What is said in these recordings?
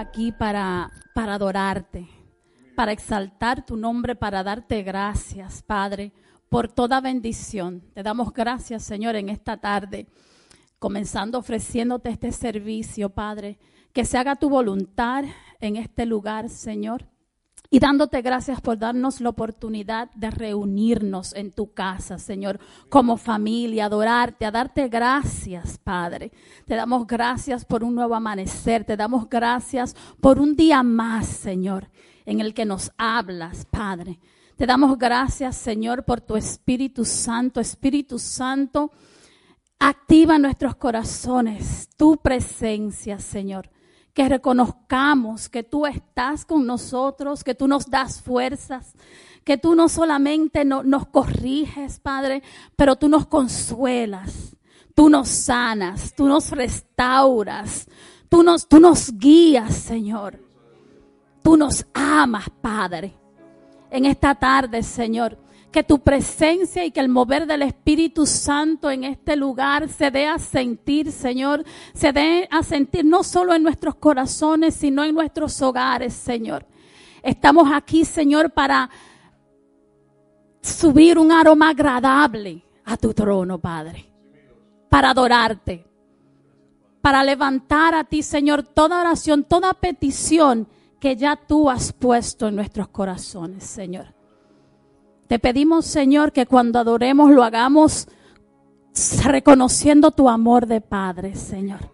aquí para, para adorarte, para exaltar tu nombre, para darte gracias, Padre, por toda bendición. Te damos gracias, Señor, en esta tarde, comenzando ofreciéndote este servicio, Padre. Que se haga tu voluntad en este lugar, Señor. Y dándote gracias por darnos la oportunidad de reunirnos en tu casa, Señor, como familia, adorarte, a darte gracias, Padre. Te damos gracias por un nuevo amanecer, te damos gracias por un día más, Señor, en el que nos hablas, Padre. Te damos gracias, Señor, por tu Espíritu Santo. Espíritu Santo, activa nuestros corazones tu presencia, Señor que reconozcamos que tú estás con nosotros, que tú nos das fuerzas, que tú no solamente nos corriges, Padre, pero tú nos consuelas, tú nos sanas, tú nos restauras, tú nos, tú nos guías, Señor. Tú nos amas, Padre. En esta tarde, Señor, que tu presencia y que el mover del Espíritu Santo en este lugar se dé a sentir, Señor, se dé a sentir no solo en nuestros corazones, sino en nuestros hogares, Señor. Estamos aquí, Señor, para subir un aroma agradable a tu trono, Padre, para adorarte, para levantar a ti, Señor, toda oración, toda petición que ya tú has puesto en nuestros corazones, Señor. Te pedimos, Señor, que cuando adoremos lo hagamos reconociendo tu amor de Padre, Señor.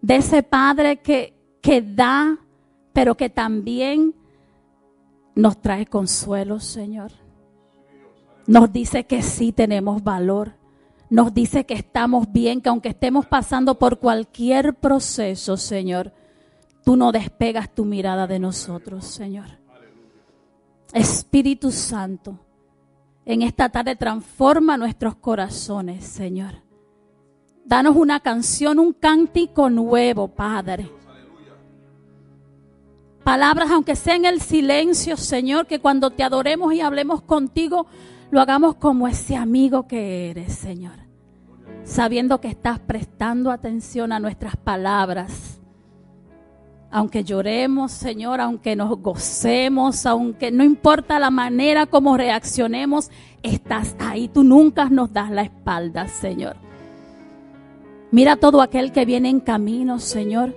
De ese Padre que, que da, pero que también nos trae consuelo, Señor. Nos dice que sí tenemos valor. Nos dice que estamos bien, que aunque estemos pasando por cualquier proceso, Señor, tú no despegas tu mirada de nosotros, Señor. Espíritu Santo, en esta tarde transforma nuestros corazones, Señor. Danos una canción, un cántico nuevo, Padre. Palabras, aunque sea en el silencio, Señor, que cuando te adoremos y hablemos contigo, lo hagamos como ese amigo que eres, Señor. Sabiendo que estás prestando atención a nuestras palabras aunque lloremos, Señor, aunque nos gocemos, aunque no importa la manera como reaccionemos, estás ahí. Tú nunca nos das la espalda, Señor. Mira todo aquel que viene en camino, Señor.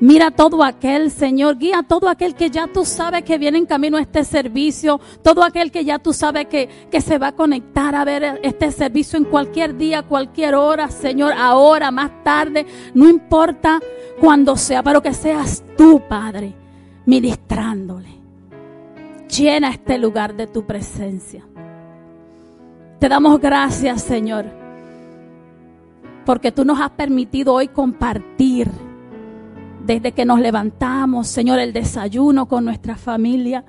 Mira todo aquel, Señor, guía todo aquel que ya tú sabes que viene en camino a este servicio, todo aquel que ya tú sabes que, que se va a conectar a ver este servicio en cualquier día, cualquier hora, Señor, ahora, más tarde, no importa cuando sea, pero que seas tú, Padre, ministrándole. Llena este lugar de tu presencia. Te damos gracias, Señor, porque tú nos has permitido hoy compartir desde que nos levantamos, Señor, el desayuno con nuestra familia.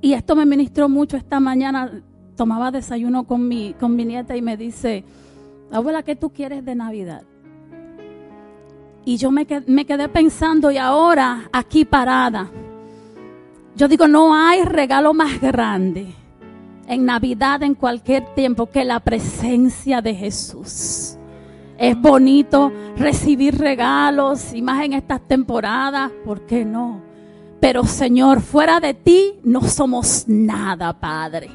Y esto me ministró mucho esta mañana. Tomaba desayuno con mi, con mi nieta y me dice, abuela, ¿qué tú quieres de Navidad? Y yo me quedé, me quedé pensando y ahora aquí parada, yo digo, no hay regalo más grande en Navidad, en cualquier tiempo, que la presencia de Jesús. Es bonito recibir regalos y más en estas temporadas, ¿por qué no? Pero Señor, fuera de ti no somos nada, Padre.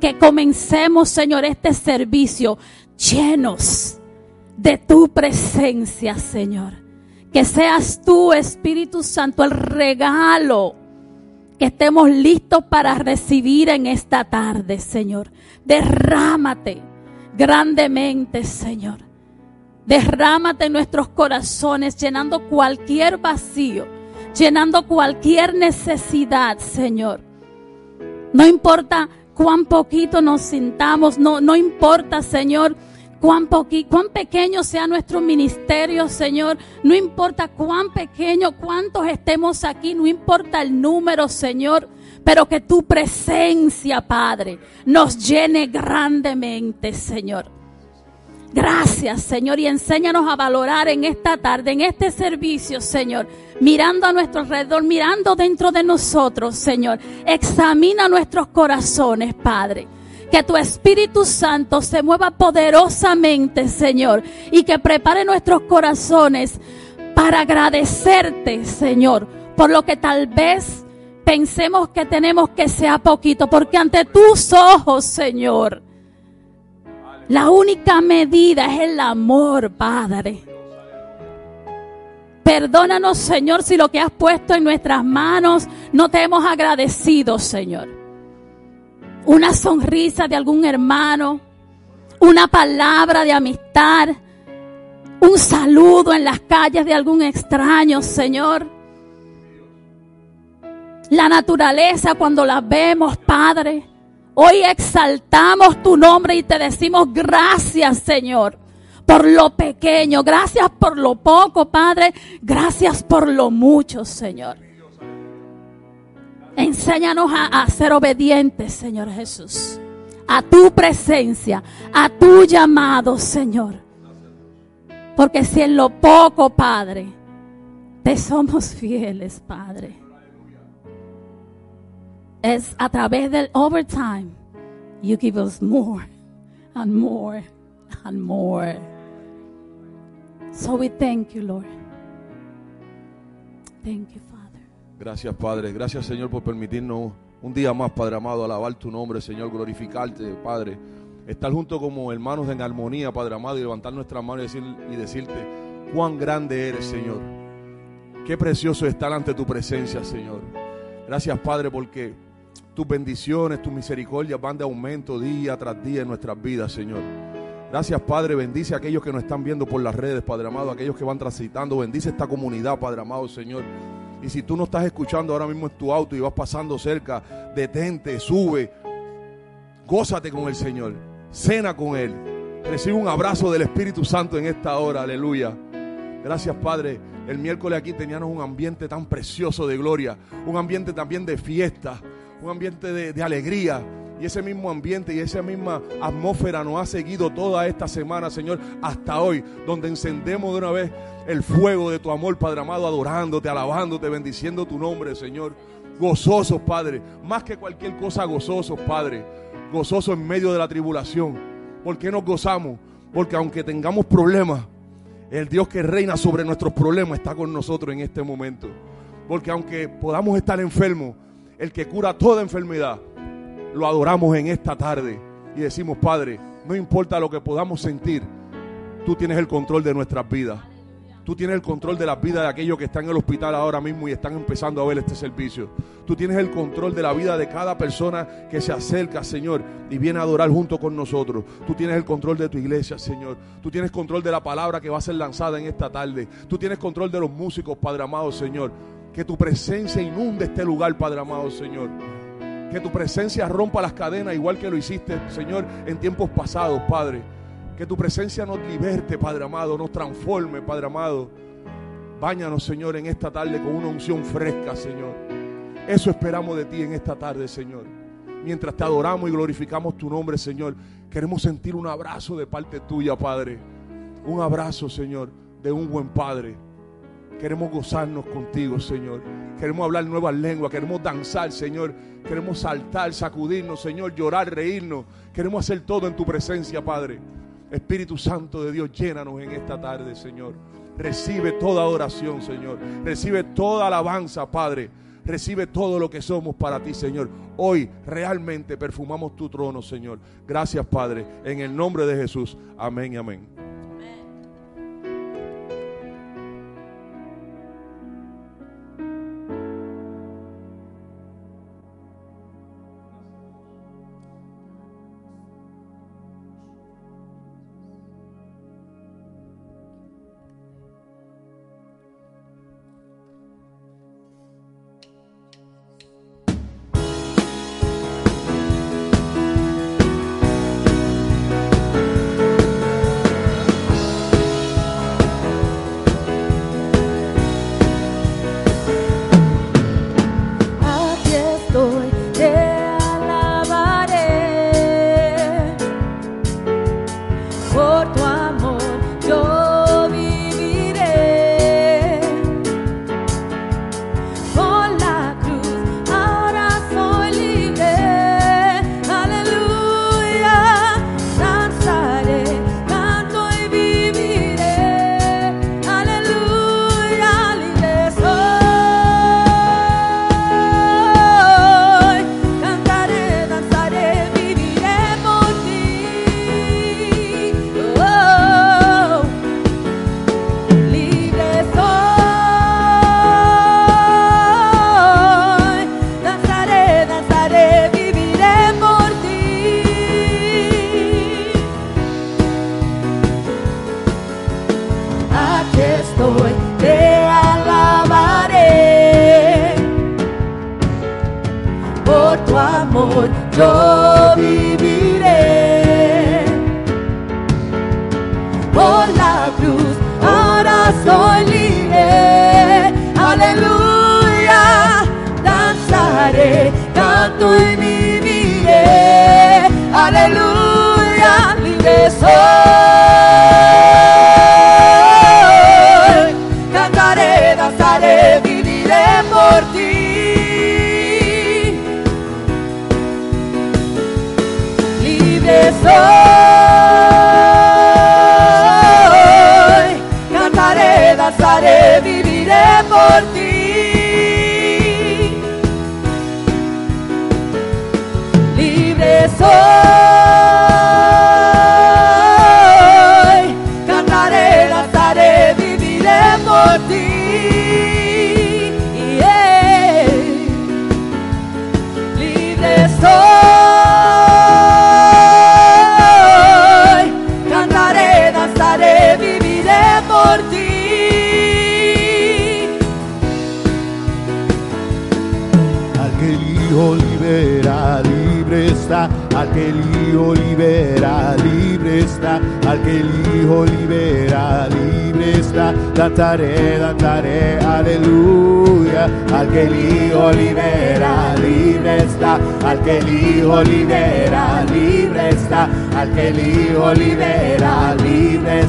Que comencemos, Señor, este servicio llenos de tu presencia, Señor. Que seas tú, Espíritu Santo, el regalo que estemos listos para recibir en esta tarde, Señor. Derrámate grandemente, Señor. Derrámate en nuestros corazones, llenando cualquier vacío, llenando cualquier necesidad, Señor. No importa cuán poquito nos sintamos, no, no importa, Señor, cuán, cuán pequeño sea nuestro ministerio, Señor. No importa cuán pequeño, cuántos estemos aquí, no importa el número, Señor. Pero que tu presencia, Padre, nos llene grandemente, Señor. Gracias, Señor, y enséñanos a valorar en esta tarde, en este servicio, Señor, mirando a nuestro alrededor, mirando dentro de nosotros, Señor. Examina nuestros corazones, Padre. Que tu Espíritu Santo se mueva poderosamente, Señor, y que prepare nuestros corazones para agradecerte, Señor, por lo que tal vez pensemos que tenemos que sea poquito, porque ante tus ojos, Señor, la única medida es el amor, Padre. Perdónanos, Señor, si lo que has puesto en nuestras manos no te hemos agradecido, Señor. Una sonrisa de algún hermano, una palabra de amistad, un saludo en las calles de algún extraño, Señor. La naturaleza cuando la vemos, Padre. Hoy exaltamos tu nombre y te decimos gracias, Señor, por lo pequeño. Gracias por lo poco, Padre. Gracias por lo mucho, Señor. Enséñanos a, a ser obedientes, Señor Jesús a tu presencia, a tu llamado, Señor. Porque si en lo poco, Padre, te somos fieles, Padre, es a través del overtime, you give us more and more and more. So we thank you, Lord. Thank you, Father. Gracias, Padre. Gracias, Señor, por permitirnos un día más, Padre amado, alabar tu nombre, Señor, glorificarte, Padre. Estar junto como hermanos en armonía, Padre amado, y levantar nuestras manos y, decir, y decirte cuán grande eres, Señor. Qué precioso estar ante tu presencia, Señor. Gracias, Padre, porque tus bendiciones, tus misericordias van de aumento día tras día en nuestras vidas, Señor. Gracias, Padre. Bendice a aquellos que nos están viendo por las redes, Padre amado, aquellos que van transitando. Bendice esta comunidad, Padre amado, Señor. Y si tú no estás escuchando ahora mismo en tu auto y vas pasando cerca, detente, sube, gózate con el Señor, cena con Él, recibe un abrazo del Espíritu Santo en esta hora, aleluya. Gracias Padre, el miércoles aquí teníamos un ambiente tan precioso de gloria, un ambiente también de fiesta, un ambiente de, alegría. Y ese mismo ambiente y esa misma atmósfera nos ha seguido toda esta semana, Señor, hasta hoy, donde encendemos de una vez el fuego de tu amor, Padre amado, adorándote, alabándote, bendiciendo tu nombre, Señor. Gozosos, Padre, más que cualquier cosa, gozosos, Padre. Gozosos en medio de la tribulación. ¿Por qué nos gozamos? Porque aunque tengamos problemas, el Dios que reina sobre nuestros problemas está con nosotros en este momento. Porque aunque podamos estar enfermos, el que cura toda enfermedad, lo adoramos en esta tarde y decimos, Padre, no importa lo que podamos sentir, tú tienes el control de nuestras vidas. Tú tienes el control de la vida de aquellos que están en el hospital ahora mismo y están empezando a ver este servicio. Tú tienes el control de la vida de cada persona que se acerca, Señor, y viene a adorar junto con nosotros. Tú tienes el control de tu iglesia, Señor. Tú tienes control de la palabra que va a ser lanzada en esta tarde. Tú tienes control de los músicos, Padre amado, Señor. Que tu presencia inunde este lugar, Padre amado, Señor. Que tu presencia rompa las cadenas igual que lo hiciste, Señor, en tiempos pasados, Padre. Que tu presencia nos liberte, Padre amado, nos transforme, Padre amado. Báñanos, Señor, en esta tarde con una unción fresca, Señor. Eso esperamos de ti en esta tarde, Señor. Mientras te adoramos y glorificamos tu nombre, Señor, queremos sentir un abrazo de parte tuya, Padre. Un abrazo, Señor, de un buen Padre. Queremos gozarnos contigo, Señor. Queremos hablar nuevas lenguas. Queremos danzar, Señor. Queremos saltar, sacudirnos, Señor. Llorar, reírnos. Queremos hacer todo en tu presencia, Padre. Espíritu Santo de Dios, llénanos en esta tarde, Señor. Recibe toda oración, Señor. Recibe toda alabanza, Padre. Recibe todo lo que somos para ti, Señor. Hoy realmente perfumamos tu trono, Señor. Gracias, Padre. En el nombre de Jesús. Amén y amén.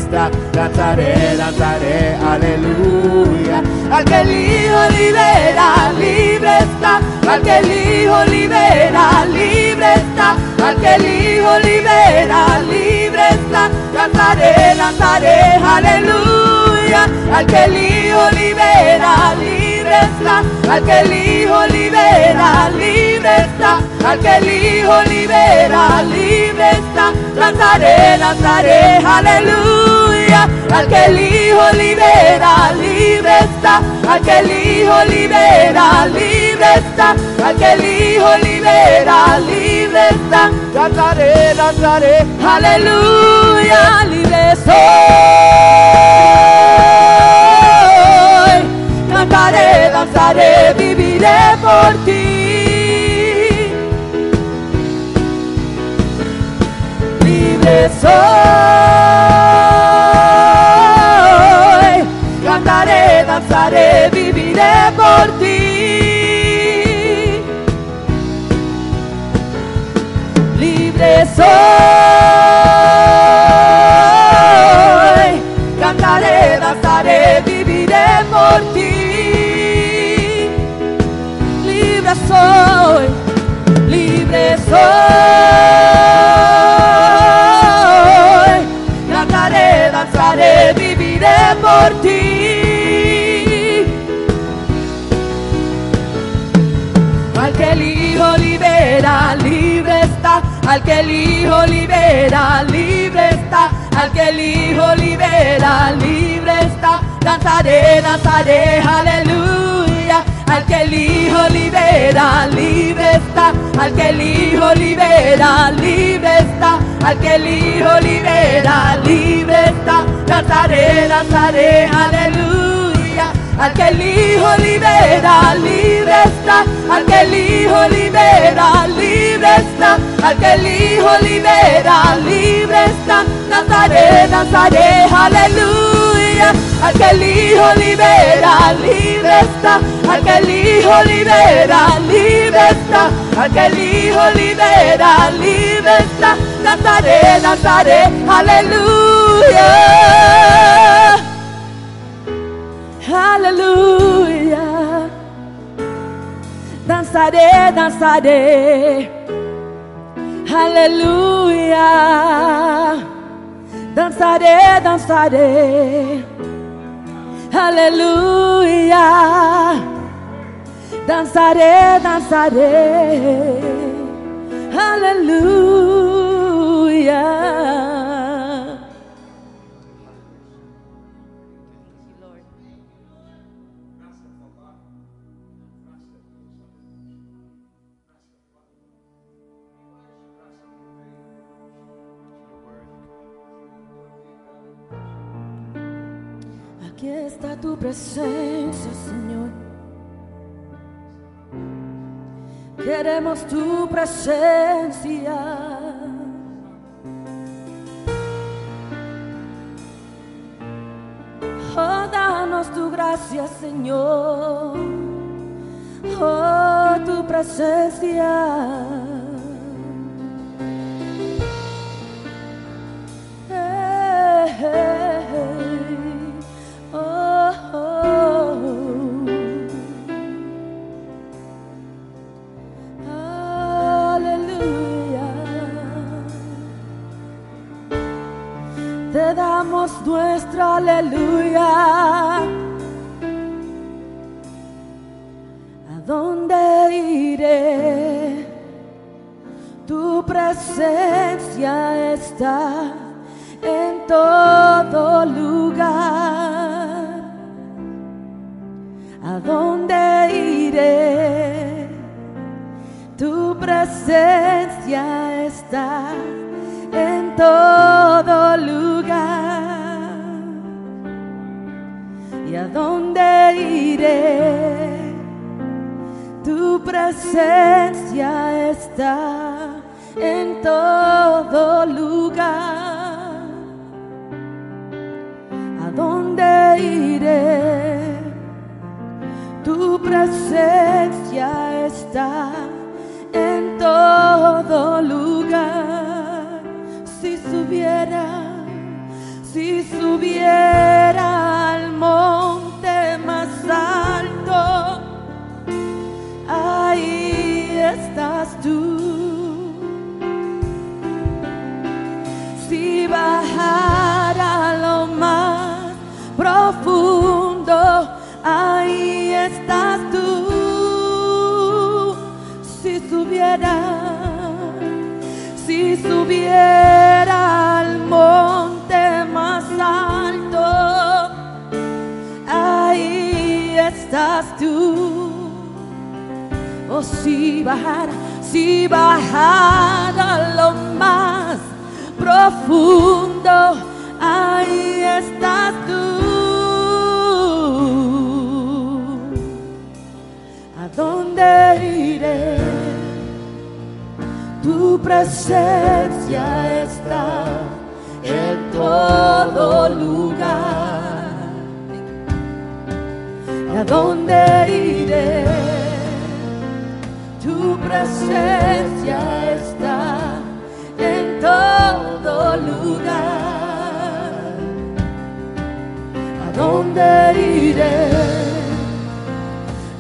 Libre está. Cantaré, cantaré, aleluya. Al que el Hijo libera, libre está. Al que el Hijo libera, libre está. Al que el Hijo libera, libre está. Cantaré, cantaré, aleluya. Al que el Hijo libera, libre está. Al que el Hijo libera, libre está. Al que el Hijo libera, libre está. Cantaré, cantaré, aleluya. Al que el Hijo libera, libre está. Al que el Hijo libera, libre está. Al que el Hijo libera, libre está. Cantaré, cantaré. Aleluya, libre soy. Cantaré, danzaré, viviré por ti. Libre soy. Cantaré, danzaré, viviré por ti. libre soy. Cantaré, danzaré, viviré por ti. Libre soy, libre soy. Al que el Hijo libera, libre está. Al que el Hijo libera, libre está. Al que el Hijo libera, libre está. Danzaré, danzaré, aleluya. Al que el Hijo libera, libre está. Al que el Hijo libera, libre está. Al que el Hijo libera, libre está. Danzaré, danzaré, aleluya. Al que el Hijo libera, libre está. Al que el Hijo libera, libre está. Al que el Hijo libera, libre está. Danzaré, danzaré, aleluya. Al que el Hijo libera, libre está. Al que el Hijo libera, libre está. Al que el Hijo libera, libre está. Danzaré, danzaré, aleluya. Aleluya. Danzaré, danzaré. Aleluya. Danzaré, danzaré. Aleluya. Danzaré, danzaré. Aleluya. Aquí está tu presencia, Señor. Queremos tu presencia. Danos tu gracia, Señor. Oh, tu presencia. Dónde iré?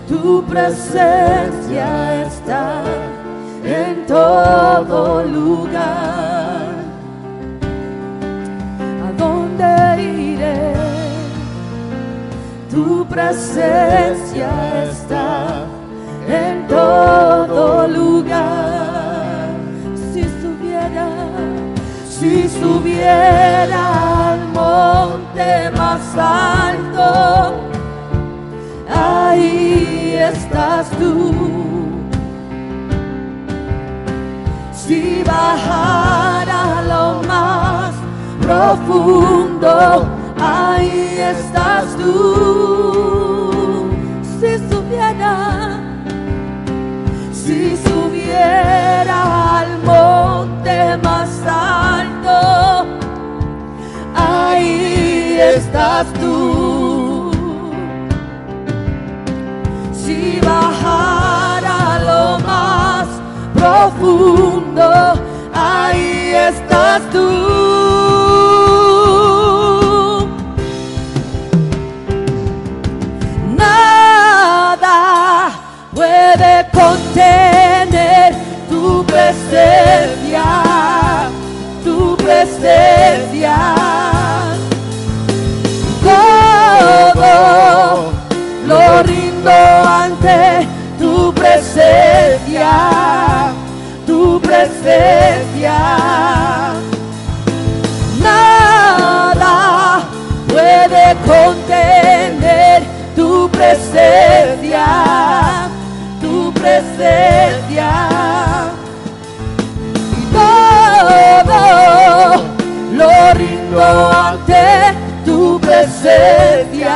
Tu presencia está en todo lugar. ¿A dónde iré? Tu presencia está en todo lugar. Si subiera, si subiera al monte más alto, ahí estás tú. Si bajara lo más profundo, ahí estás tú. Si subiera, si subiera al monte más estás tú. Si bajara lo más profundo, ahí estás tú. Nada puede contener tu presencia, tu presencia. Ante tu presencia, tu presencia. Nada puede contener tu presencia, tu presencia. Y todo lo rindo ante tu presencia,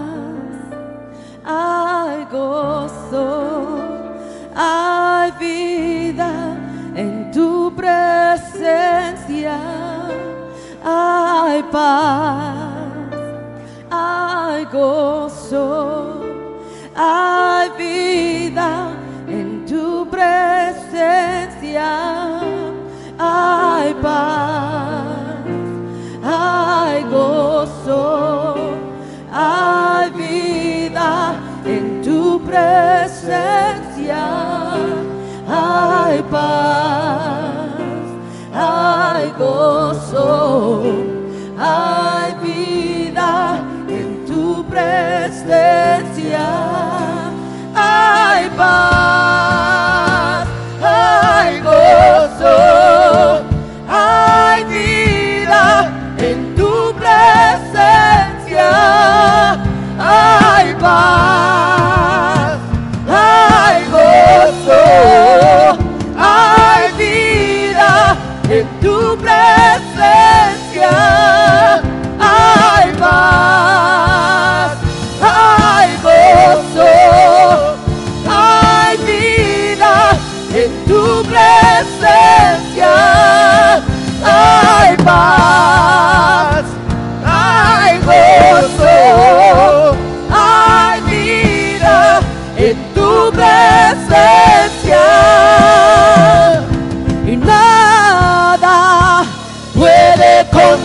hay gozo, hay vida en tu presencia. Hay paz, hay gozo, hay vida en tu presencia. Hay paz, hay gozo, hay vida presencia. Hay paz,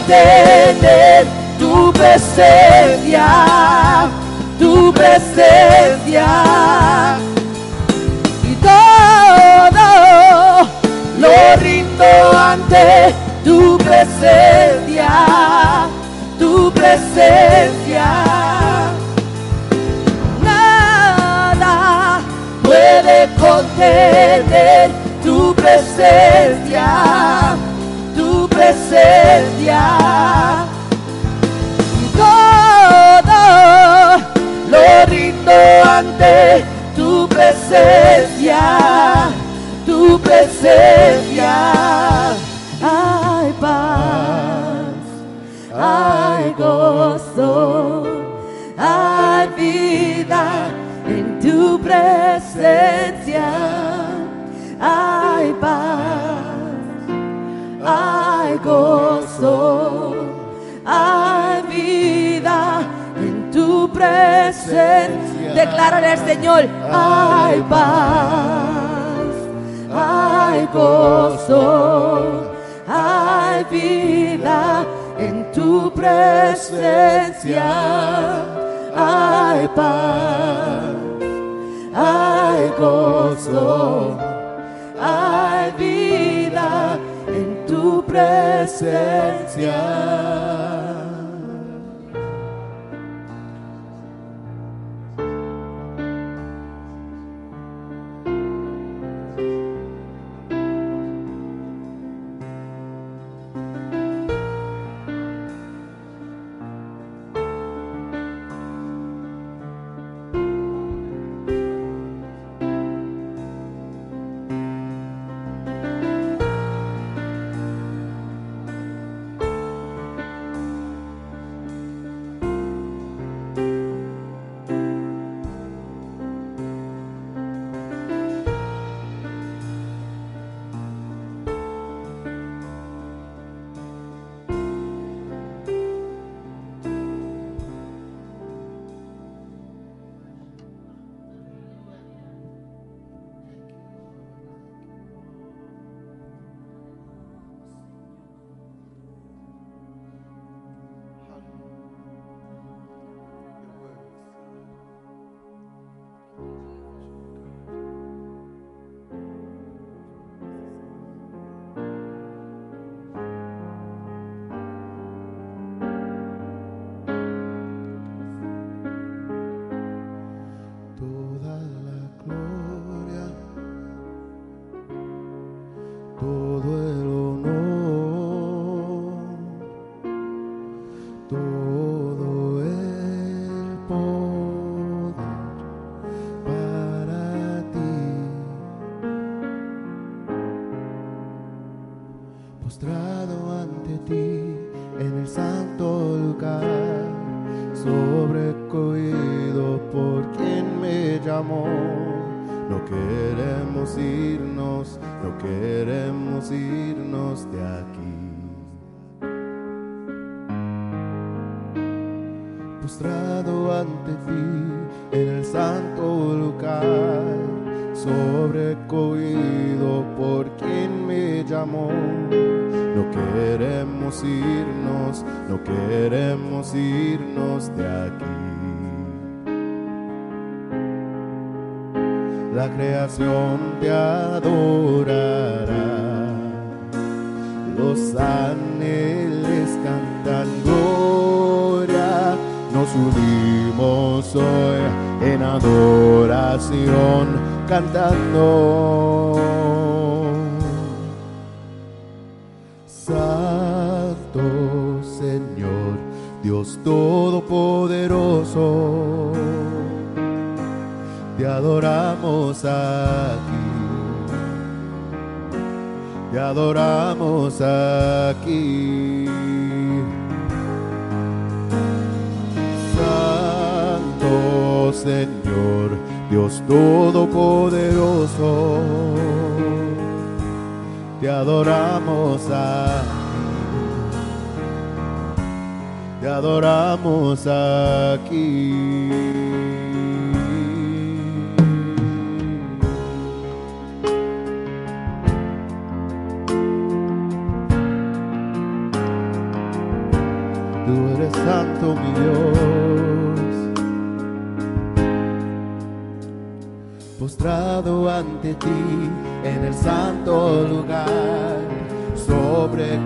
contener tu presencia, tu presencia. Y todo lo rindo ante tu presencia, tu presencia. Nada puede contener tu presencia, tu presencia. Ante tu presencia, tu presencia. Declárale al Señor, hay paz, hay gozo, hay vida en tu presencia. Hay paz, hay gozo, hay vida en tu presencia.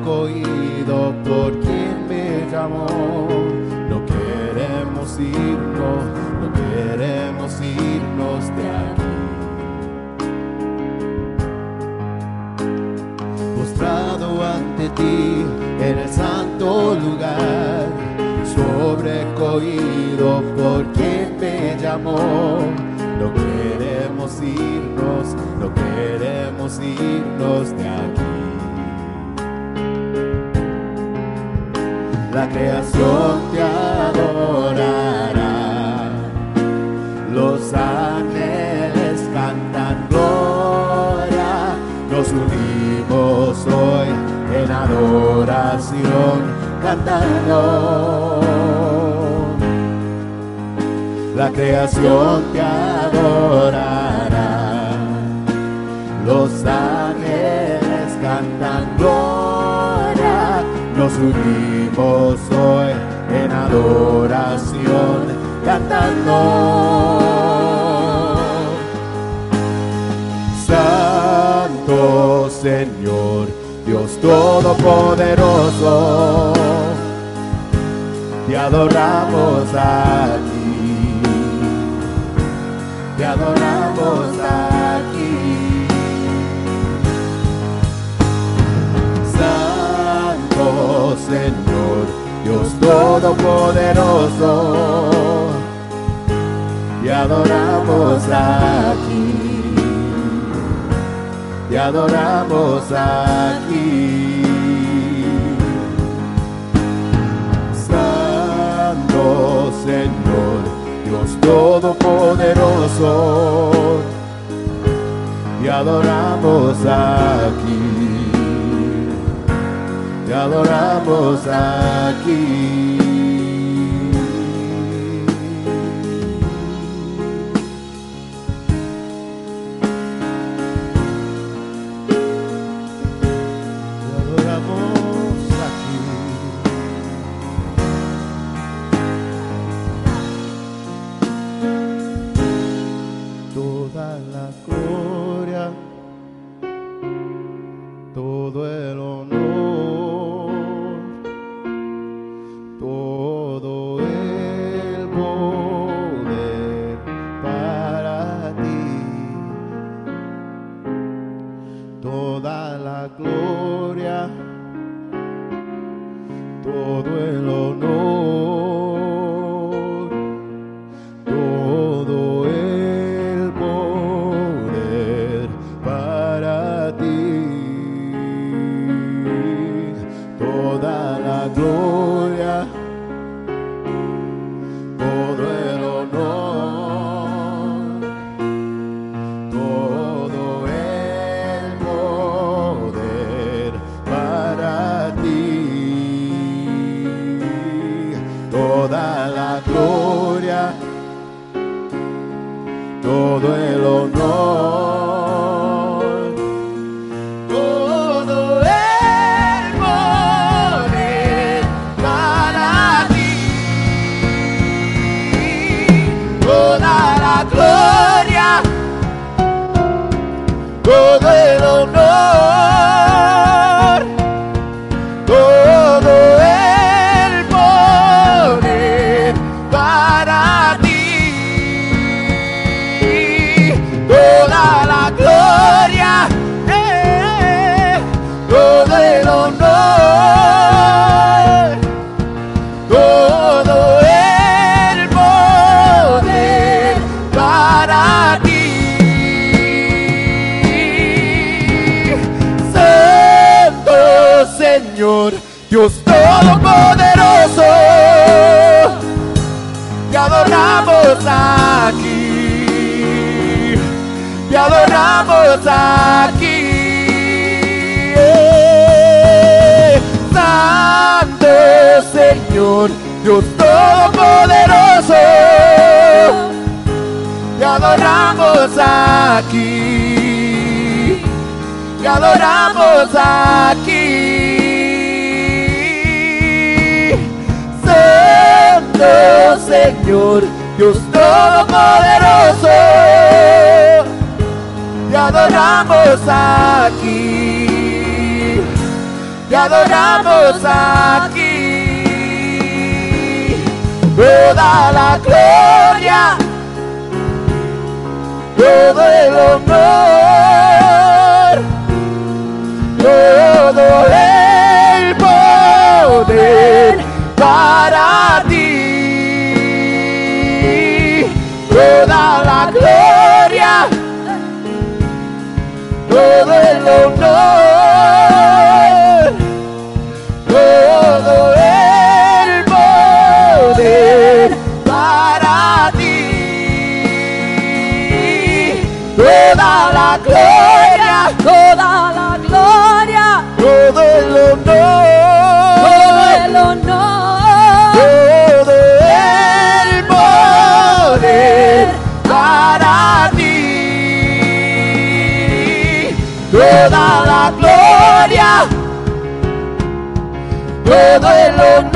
Sobrecogido por quien me llamó. No queremos irnos, no queremos irnos de aquí. postrado ante ti en el santo lugar, sobrecogido por quien me llamó. No queremos irnos, no queremos irnos de aquí. Creación te adorará, los ángeles cantan gloria, nos unimos hoy en adoración cantando. La creación te adorará, los ángeles cantan gloria, nos unimos en adoración cantando. Santo Señor, Dios Todopoderoso, te adoramos aquí, te adoramos aquí. Santo Señor, Dios Todopoderoso, te adoramos aquí te adoramos aquí. Santo Señor, Dios Todopoderoso, te adoramos aquí. Te adoramos aquí. Dios Todopoderoso, te adoramos aquí, te adoramos aquí. Santo Señor, Dios Todopoderoso, te adoramos aquí, te adoramos aquí toda la gloria, todo el honor, todo el todo el honor.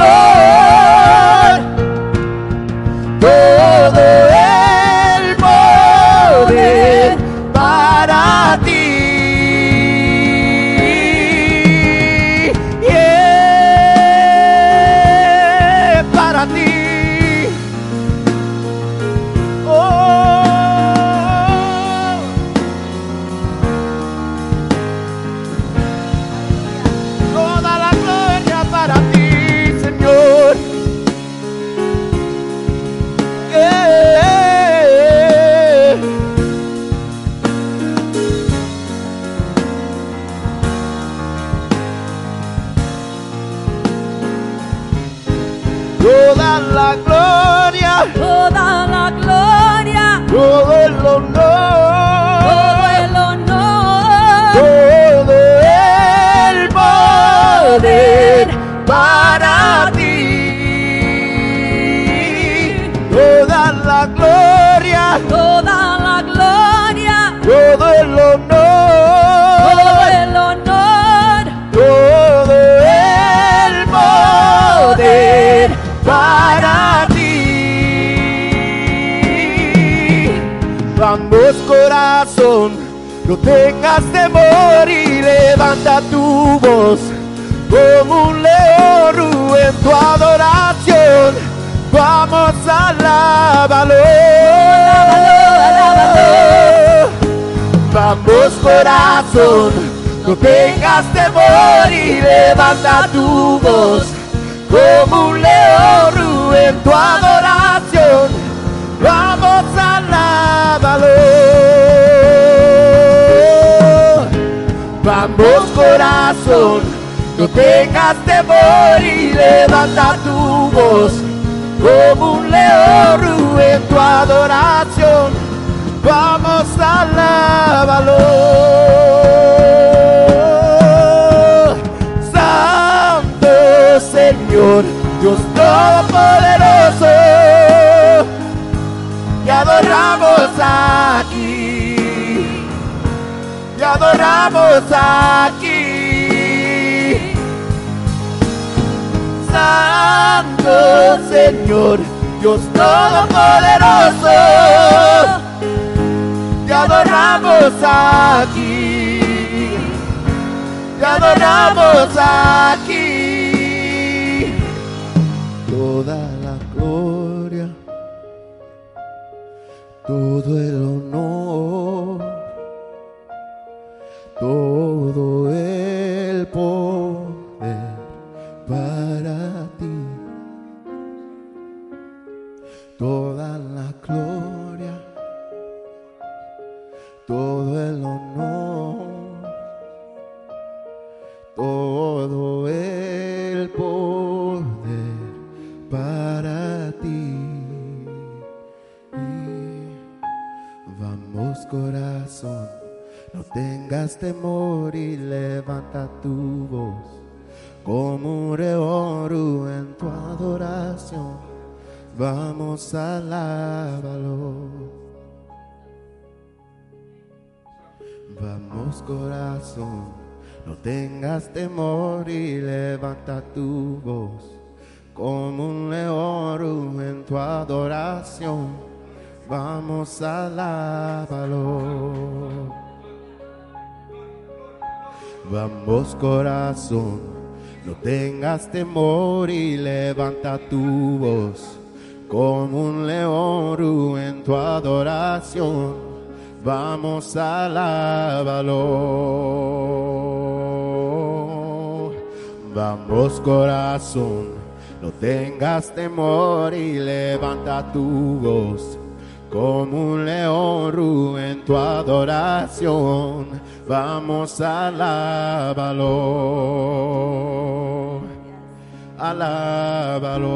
tengas temor y levanta tu voz como un león en tu adoración. Vamos a alabarlo. Vamos corazón, no tengas temor y levanta tu voz como un león en tu adoración. Vamos a alabarlo. Vamos corazón, no tengas temor y levanta tu voz como un león en tu adoración. Vamos, alábalo. Santo Señor, Dios Todopoderoso, te adoramos aquí adoramos aquí. Santo Señor, Dios Todopoderoso, te adoramos aquí, te adoramos aquí. toda la gloria, todo el honor, no tengas temor y levanta tu voz como un reoro en tu adoración. Vamos a alabarlo. Vamos corazón, no tengas temor y levanta tu voz como un león en tu adoración. Vamos a alabarlo. Vamos corazón, no tengas temor y levanta tu voz como un león en tu adoración. Vamos a alabarlo. Vamos corazón, no tengas temor y levanta tu voz como un león en tu adoración. Vamos a alabarlo. Alábalo.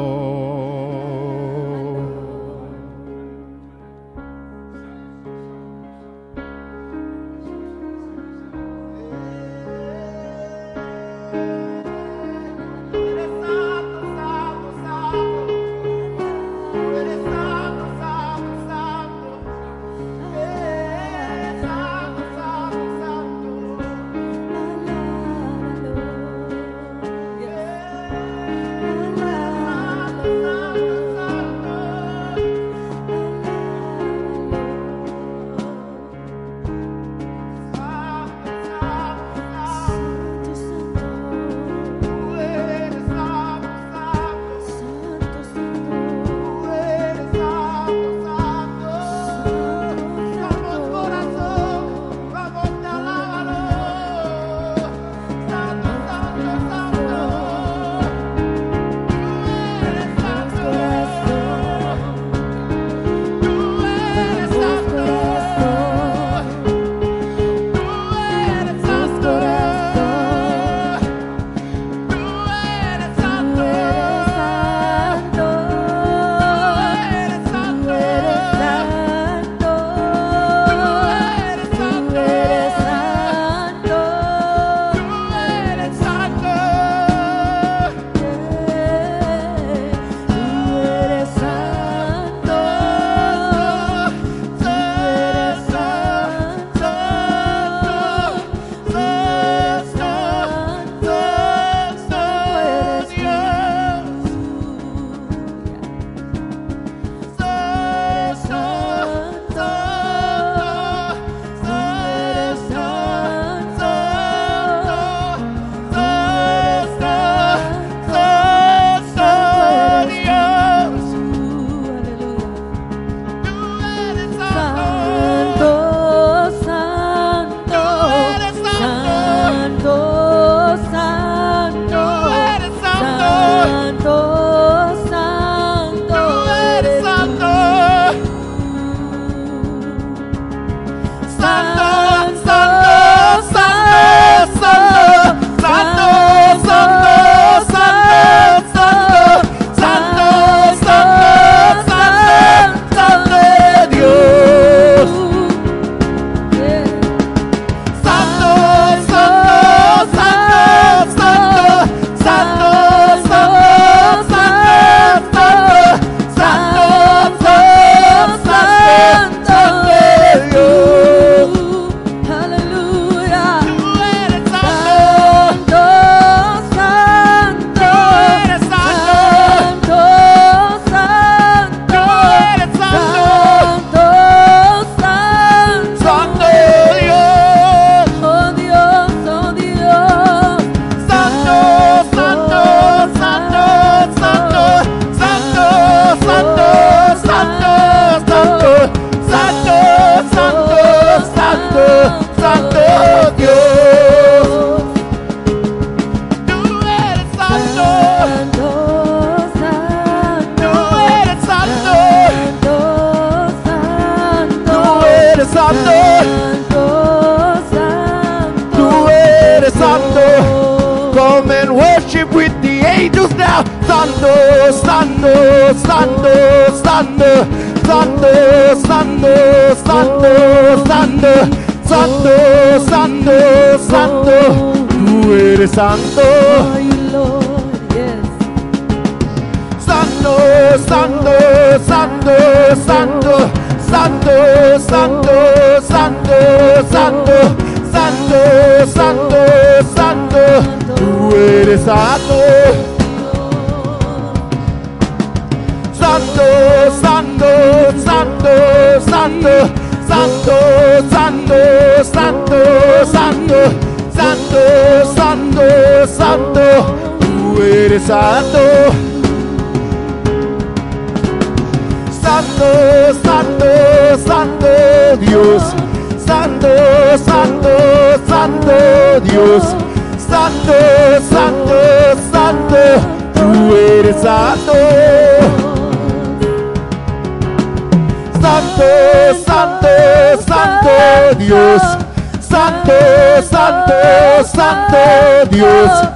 Dios,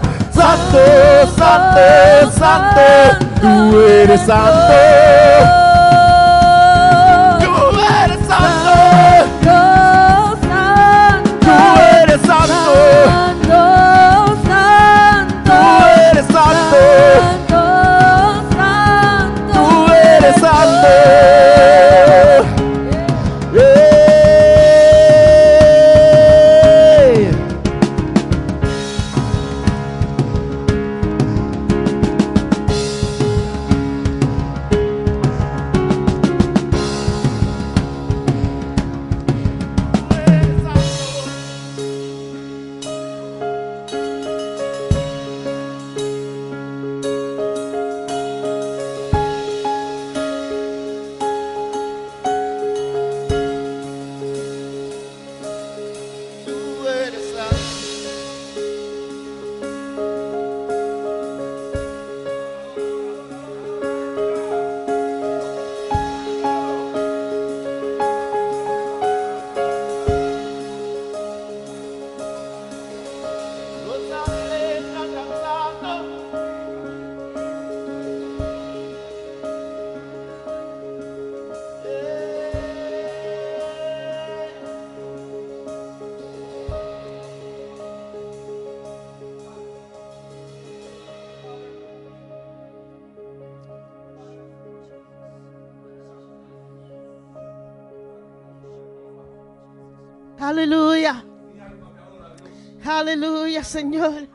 Señor.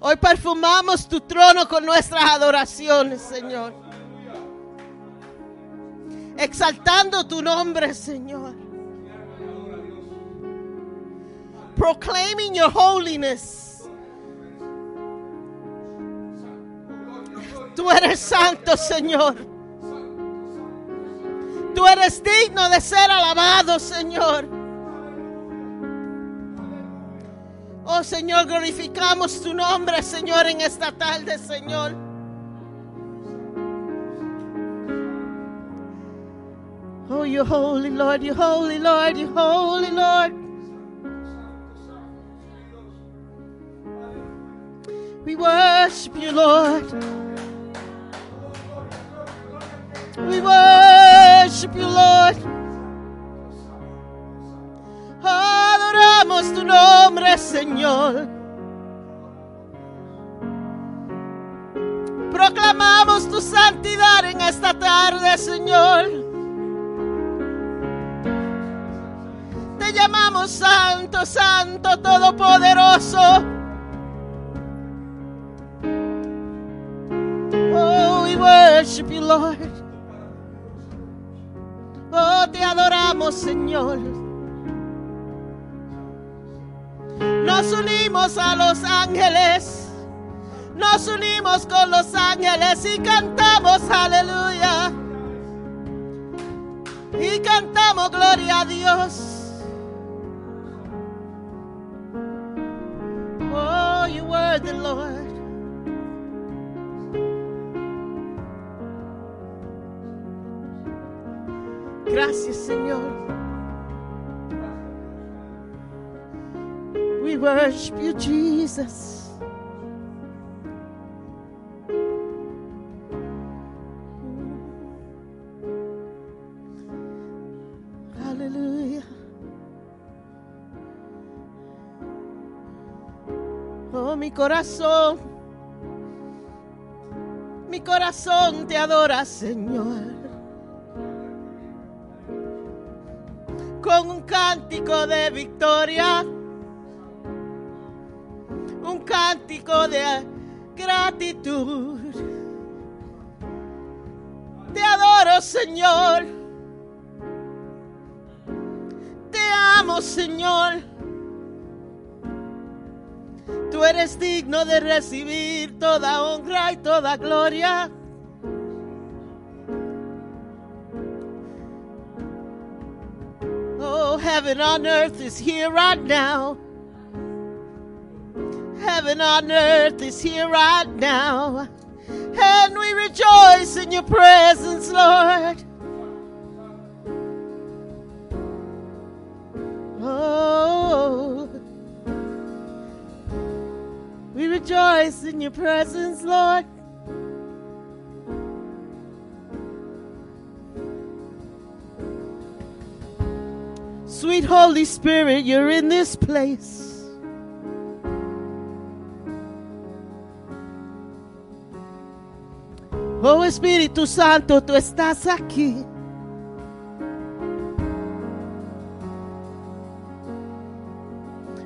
Hoy perfumamos tu trono con nuestras adoraciones, Señor. Exaltando tu nombre, Señor. Proclaiming your holiness. Tú eres santo, Señor. Tú eres digno de ser alabado, Señor. Oh Señor, glorificamos tu nombre, Señor, en esta tarde, Señor. Oh, you're holy, Lord, you're holy, Lord, you're holy, Lord. We worship you, Lord. We worship you, Lord. Oh, Adoramos tu nombre, Señor. Proclamamos tu santidad en esta tarde, Señor. Te llamamos Santo, Santo, Todopoderoso. Oh, we worship you, Lord. Oh, te adoramos, Señor. Nos unimos a los ángeles. Nos unimos con los ángeles y cantamos aleluya. Y cantamos gloria a Dios. worship you, Jesus. Hallelujah. Oh, mi corazón, mi corazón te adora, Señor. Con un cántico de victoria de gratitud. Te adoro, Señor. Te amo, Señor. Tú eres digno de recibir toda honra y toda gloria. Oh, heaven on earth is here right now. Heaven on earth is here right now. And we rejoice in your presence, Lord. Oh, we rejoice in your presence, Lord. Sweet Holy Spirit, you're in this place. Oh Espíritu Santo, tú estás aquí.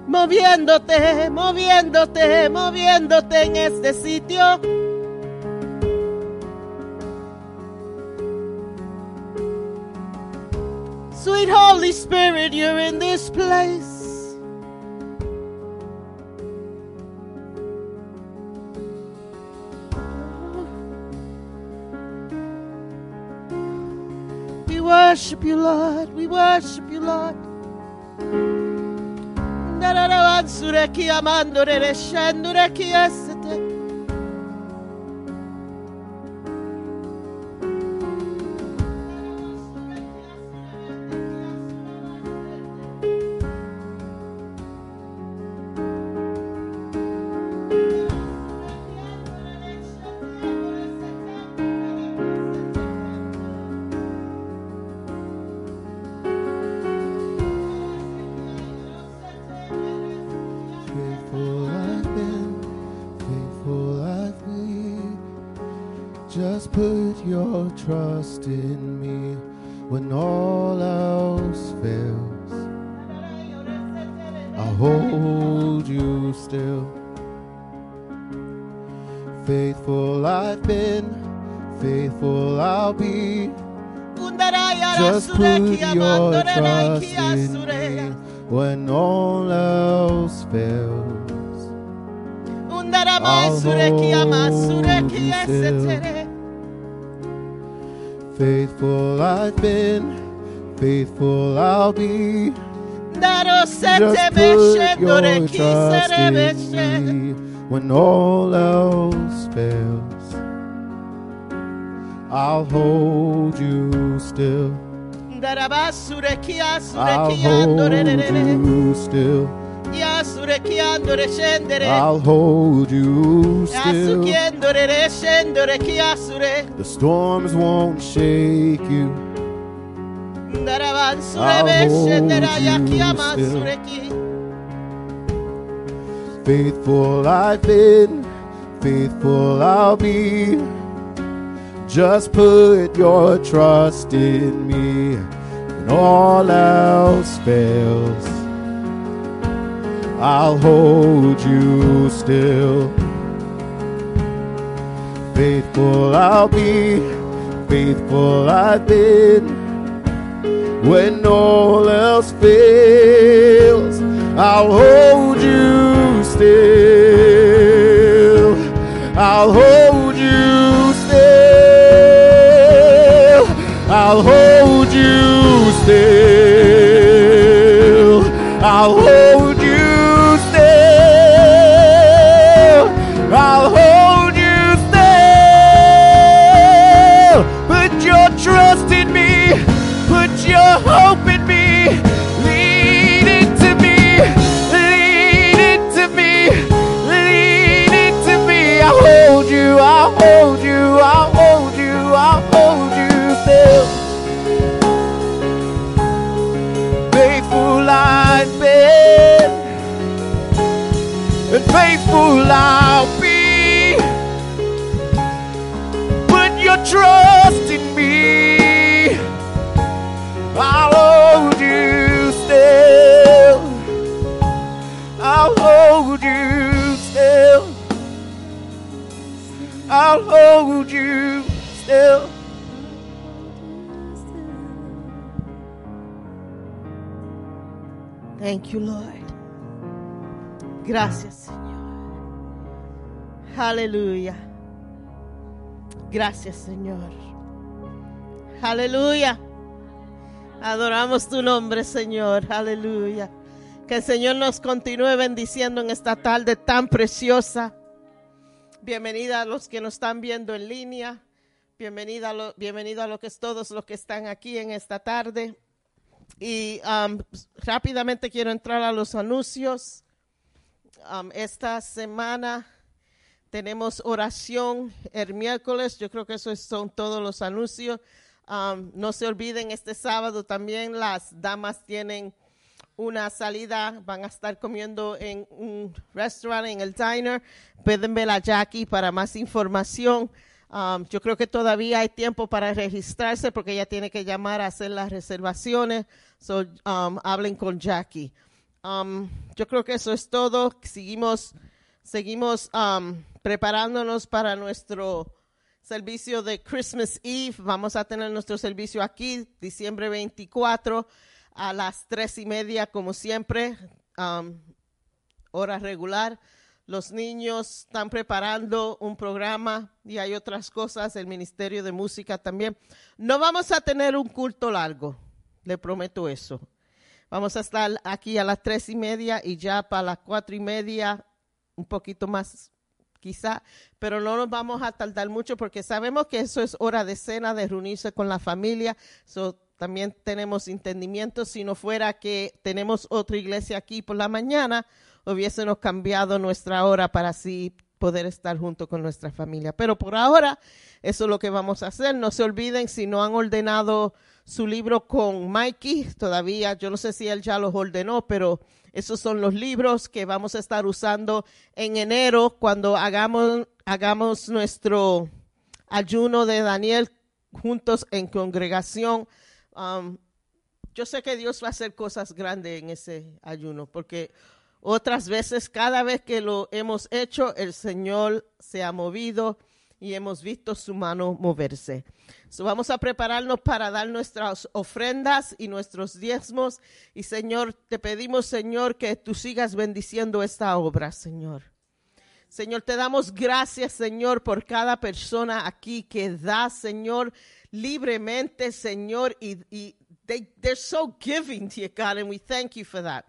Moviéndote, moviéndote, moviéndote en este sitio. Sweet Holy Spirit, you're in this place. Worship you, Lord. We worship you, Lord. Dararavansureki Just put your trust in me when all else fails. I'll hold you still. Faithful I've been, faithful I'll be. Just put your trust in me when all else fails. I'll hold you still. Faithful I've been, faithful I'll be. Just put your trust in me when all else fails. I'll hold you still. Daraba sureki a I'll hold you still. I'll hold you still. sukiendore shendore ki asure. The storms won't shake you. I'll hold you still. Faithful I've been, faithful I'll be. Just put your trust in me when all else fails. I'll hold you still. Faithful I'll be, faithful I've been. When all else fails, I'll hold you still. I'll hold you still. I'll hold you still. I'll hold hold you. I'll hold you. I'll hold you. I'll hold you still. Faithful I've been. and faithful I'll Hold you still. Thank you, Lord. Gracias, Señor. Aleluya. Gracias, Señor. Aleluya. Adoramos tu nombre, Señor. Aleluya. Que el Señor nos continúe bendiciendo en esta tarde tan preciosa. Bienvenida a los que nos están viendo en línea. Bienvenida a lo, bienvenido a lo que todos los que están aquí en esta tarde. Y um, rápidamente quiero entrar a los anuncios. Um, esta semana tenemos oración el miércoles. Yo creo que esos son todos los anuncios. Um, no se olviden, este sábado también las damas tienen una salida. Van a estar comiendo en un restaurante, en el diner. Pueden ver a Jackie para más información. Um, yo creo que todavía hay tiempo para registrarse porque ella tiene que llamar a hacer las reservaciones. So, um, hablen con Jackie. Um, yo creo que eso es todo. Seguimos, seguimos um, preparándonos para nuestro servicio de Christmas Eve. Vamos a tener nuestro servicio aquí, diciembre 24, a las tres y media, como siempre, um, hora regular. Los niños están preparando un programa y hay otras cosas, el Ministerio de Música también. No vamos a tener un culto largo, le prometo eso. Vamos a estar aquí a las tres y media y ya para las cuatro y media, un poquito más quizá, pero no nos vamos a tardar mucho porque sabemos que eso es hora de cena, de reunirse con la familia. También tenemos entendimiento. Si no fuera que tenemos otra iglesia aquí por la mañana, hubiésemos cambiado nuestra hora para así poder estar junto con nuestra familia. Pero por ahora, eso es lo que vamos a hacer. No se olviden, si no han ordenado su libro con Mikey, todavía, yo no sé si él ya los ordenó, pero esos son los libros que vamos a estar usando en enero cuando hagamos, hagamos nuestro ayuno de Daniel juntos en congregación. Um, yo sé que Dios va a hacer cosas grandes en ese ayuno, porque otras veces, cada vez que lo hemos hecho, el Señor se ha movido y hemos visto su mano moverse. So, vamos a prepararnos para dar nuestras ofrendas y nuestros diezmos. Y Señor, te pedimos, Señor, que tú sigas bendiciendo esta obra, Señor. Señor, te damos gracias, Señor, por cada persona aquí que da, Señor, libremente, Señor, y, y they, they're so giving to you, God, and we thank you for that.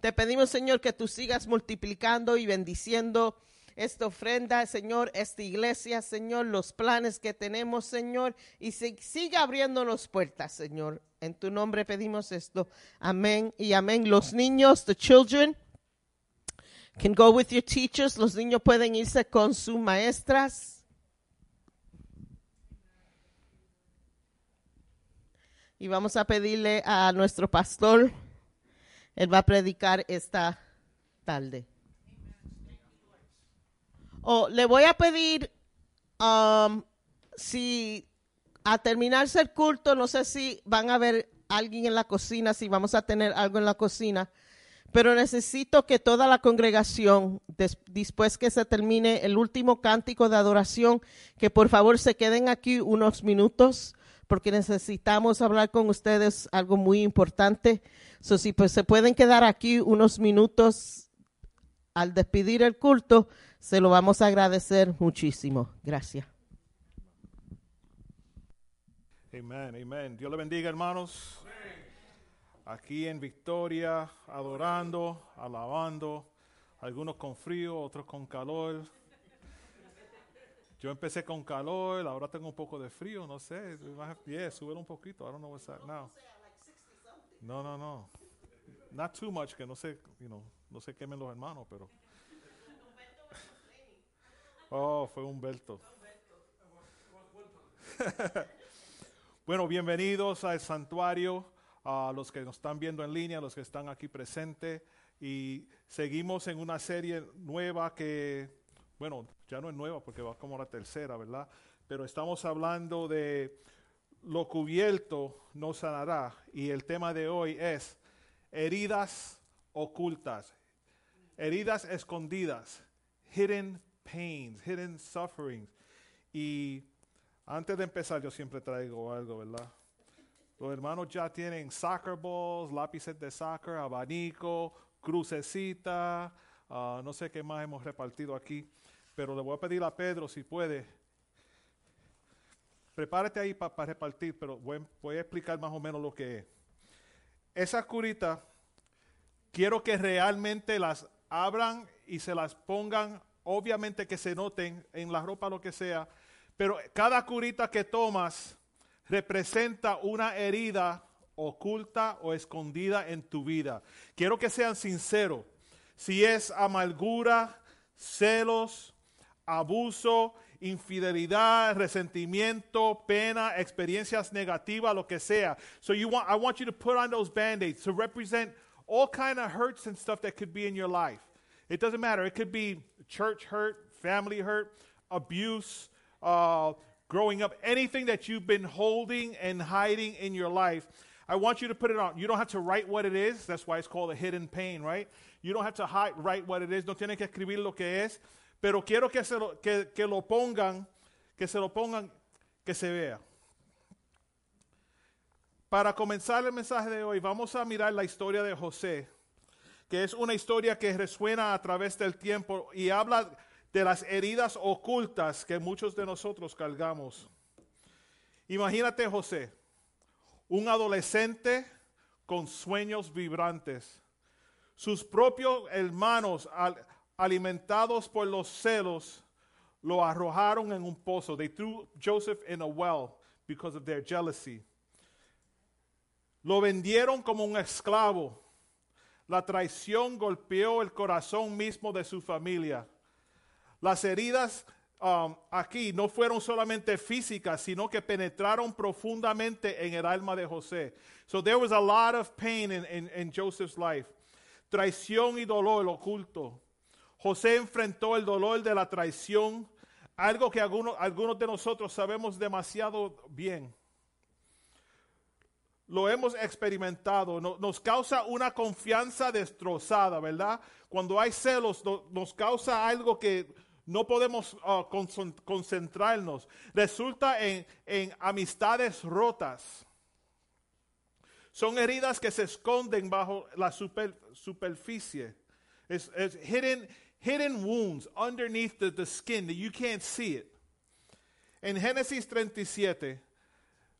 Te pedimos, Señor, que tú sigas multiplicando y bendiciendo esta ofrenda, Señor, esta iglesia, Señor, los planes que tenemos, Señor, y se, siga abriéndonos puertas, Señor. En tu nombre pedimos esto. Amén y amén. Los niños, the children, can go with your teachers. Los niños pueden irse con sus maestras. Y vamos a pedirle a nuestro pastor, él va a predicar esta tarde. Oh, le voy a pedir um, si a terminarse el culto, no sé si van a ver alguien en la cocina, si vamos a tener algo en la cocina, pero necesito que toda la congregación, des, después que se termine el último cántico de adoración, que por favor se queden aquí unos minutos, porque necesitamos hablar con ustedes algo muy importante. So, si pues se pueden quedar aquí unos minutos al despedir el culto, se lo vamos a agradecer muchísimo. Gracias. Amén, amén. Dios le bendiga, hermanos. Aquí en Victoria, adorando, alabando, algunos con frío, otros con calor. Yo empecé con calor, ahora tengo un poco de frío, no sé. Yeah, sube un poquito. I don't know what's that now. No, no, no. Not too much, que no se, you know, no se quemen los hermanos, pero. Oh, fue Humberto. bueno, bienvenidos al santuario, a los que nos están viendo en línea, a los que están aquí presentes. y seguimos en una serie nueva que, bueno, ya no es nueva porque va como la tercera, ¿verdad? Pero estamos hablando de lo cubierto no sanará y el tema de hoy es heridas ocultas, heridas escondidas, hidden pains, hidden sufferings. Y antes de empezar, yo siempre traigo algo, ¿verdad? Los hermanos ya tienen soccer balls, lápices de soccer, abanico, crucecita, ah, no sé qué más hemos repartido aquí, pero le voy a pedir a Pedro si puede. Prepárate ahí para repartir, pero voy, voy a explicar más o menos lo que es. Esa curita, quiero que realmente las abran y se las pongan, obviamente que se noten en la ropa, lo que sea, pero cada curita que tomas representa una herida oculta o escondida en tu vida. Quiero que sean sinceros. Si es amargura, celos, abuso, infidelidad, resentimiento, pena, experiencias negativas, lo que sea. So you want I want you to put on those band-aids to represent all kind of hurts and stuff that could be in your life. It doesn't matter. It could be church hurt, family hurt, abuse, uh, growing up, anything that you've been holding and hiding in your life. I want you to put it on. You don't have to write what it is. That's why it's called a hidden pain, right? You don't have to hide, write what it is. No tienen que escribir lo que es. Pero quiero que, se lo, que, que lo pongan, que se lo pongan, que se vea. Para comenzar el mensaje de hoy, vamos a mirar la historia de José, que es una historia que resuena a través del tiempo y habla de las heridas ocultas que muchos de nosotros cargamos. Imagínate José, un adolescente con sueños vibrantes. Sus propios hermanos, alimentados por los celos, lo arrojaron en un pozo. They threw Joseph in a well because of their jealousy. Lo vendieron como un esclavo. La traición golpeó el corazón mismo de su familia. Las heridas um, aquí no fueron solamente físicas, sino que penetraron profundamente en el alma de José. So there was a lot of pain in, in, in Joseph's life. Traición y dolor oculto. José enfrentó el dolor de la traición, algo que algunos, de nosotros sabemos demasiado bien. Lo hemos experimentado, nos causa una confianza destrozada, ¿verdad? Cuando hay celos, nos causa algo que no podemos uh, concentrarnos. Resulta en, amistades rotas. Son heridas que se esconden bajo la superficie. Es, hidden, hidden wounds underneath the, the skin that you can't see it. En Génesis 37,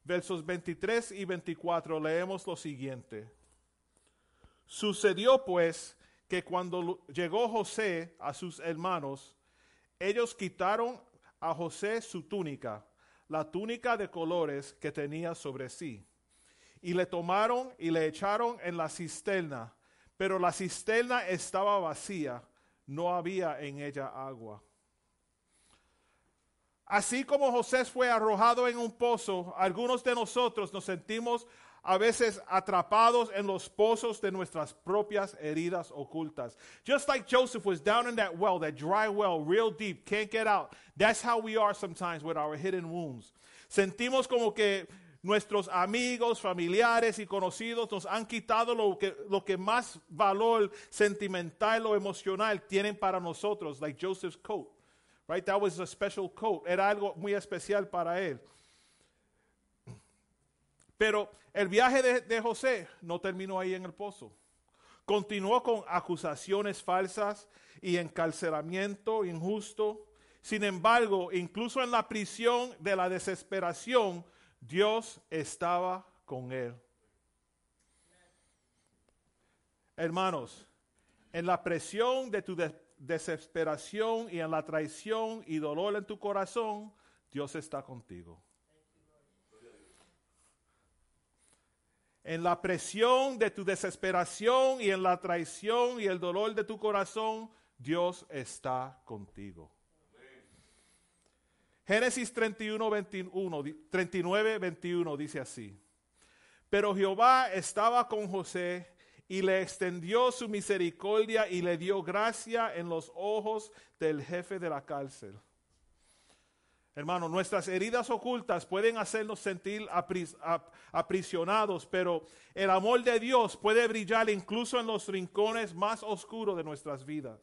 versos 23 y 24, leemos lo siguiente. Sucedió pues que cuando llegó José a sus hermanos, ellos quitaron a José su túnica, la túnica de colores que tenía sobre sí, y le tomaron y le echaron en la cisterna, pero la cisterna estaba vacía, no había en ella agua. Así como José fue arrojado en un pozo, algunos de nosotros nos sentimos a veces atrapados en los pozos de nuestras propias heridas ocultas. Just like Joseph was down in that well, that dry well, real deep, can't get out. That's how we are sometimes with our hidden wounds. Sentimos como que nuestros amigos, familiares y conocidos nos han quitado lo que, lo que más valor sentimental o emocional tienen para nosotros, like Joseph's coat. Right? That was a special coat. Era algo muy especial para él. Pero el viaje de, José no terminó ahí en el pozo. Continuó con acusaciones falsas y encarcelamiento injusto. Sin embargo, incluso en la prisión de la desesperación, Dios estaba con él. Hermanos, en la presión de tu desesperación y en la traición y dolor en tu corazón, Dios está contigo. en la presión de tu desesperación y en la traición y el dolor de tu corazón, Dios está contigo. Génesis 31, 21, 39, 21 dice así. Pero Jehová estaba con José y le extendió su misericordia y le dio gracia en los ojos del jefe de la cárcel. Hermano, nuestras heridas ocultas pueden hacernos sentir aprisionados, pero el amor de Dios puede brillar incluso en los rincones más oscuros de nuestras vidas.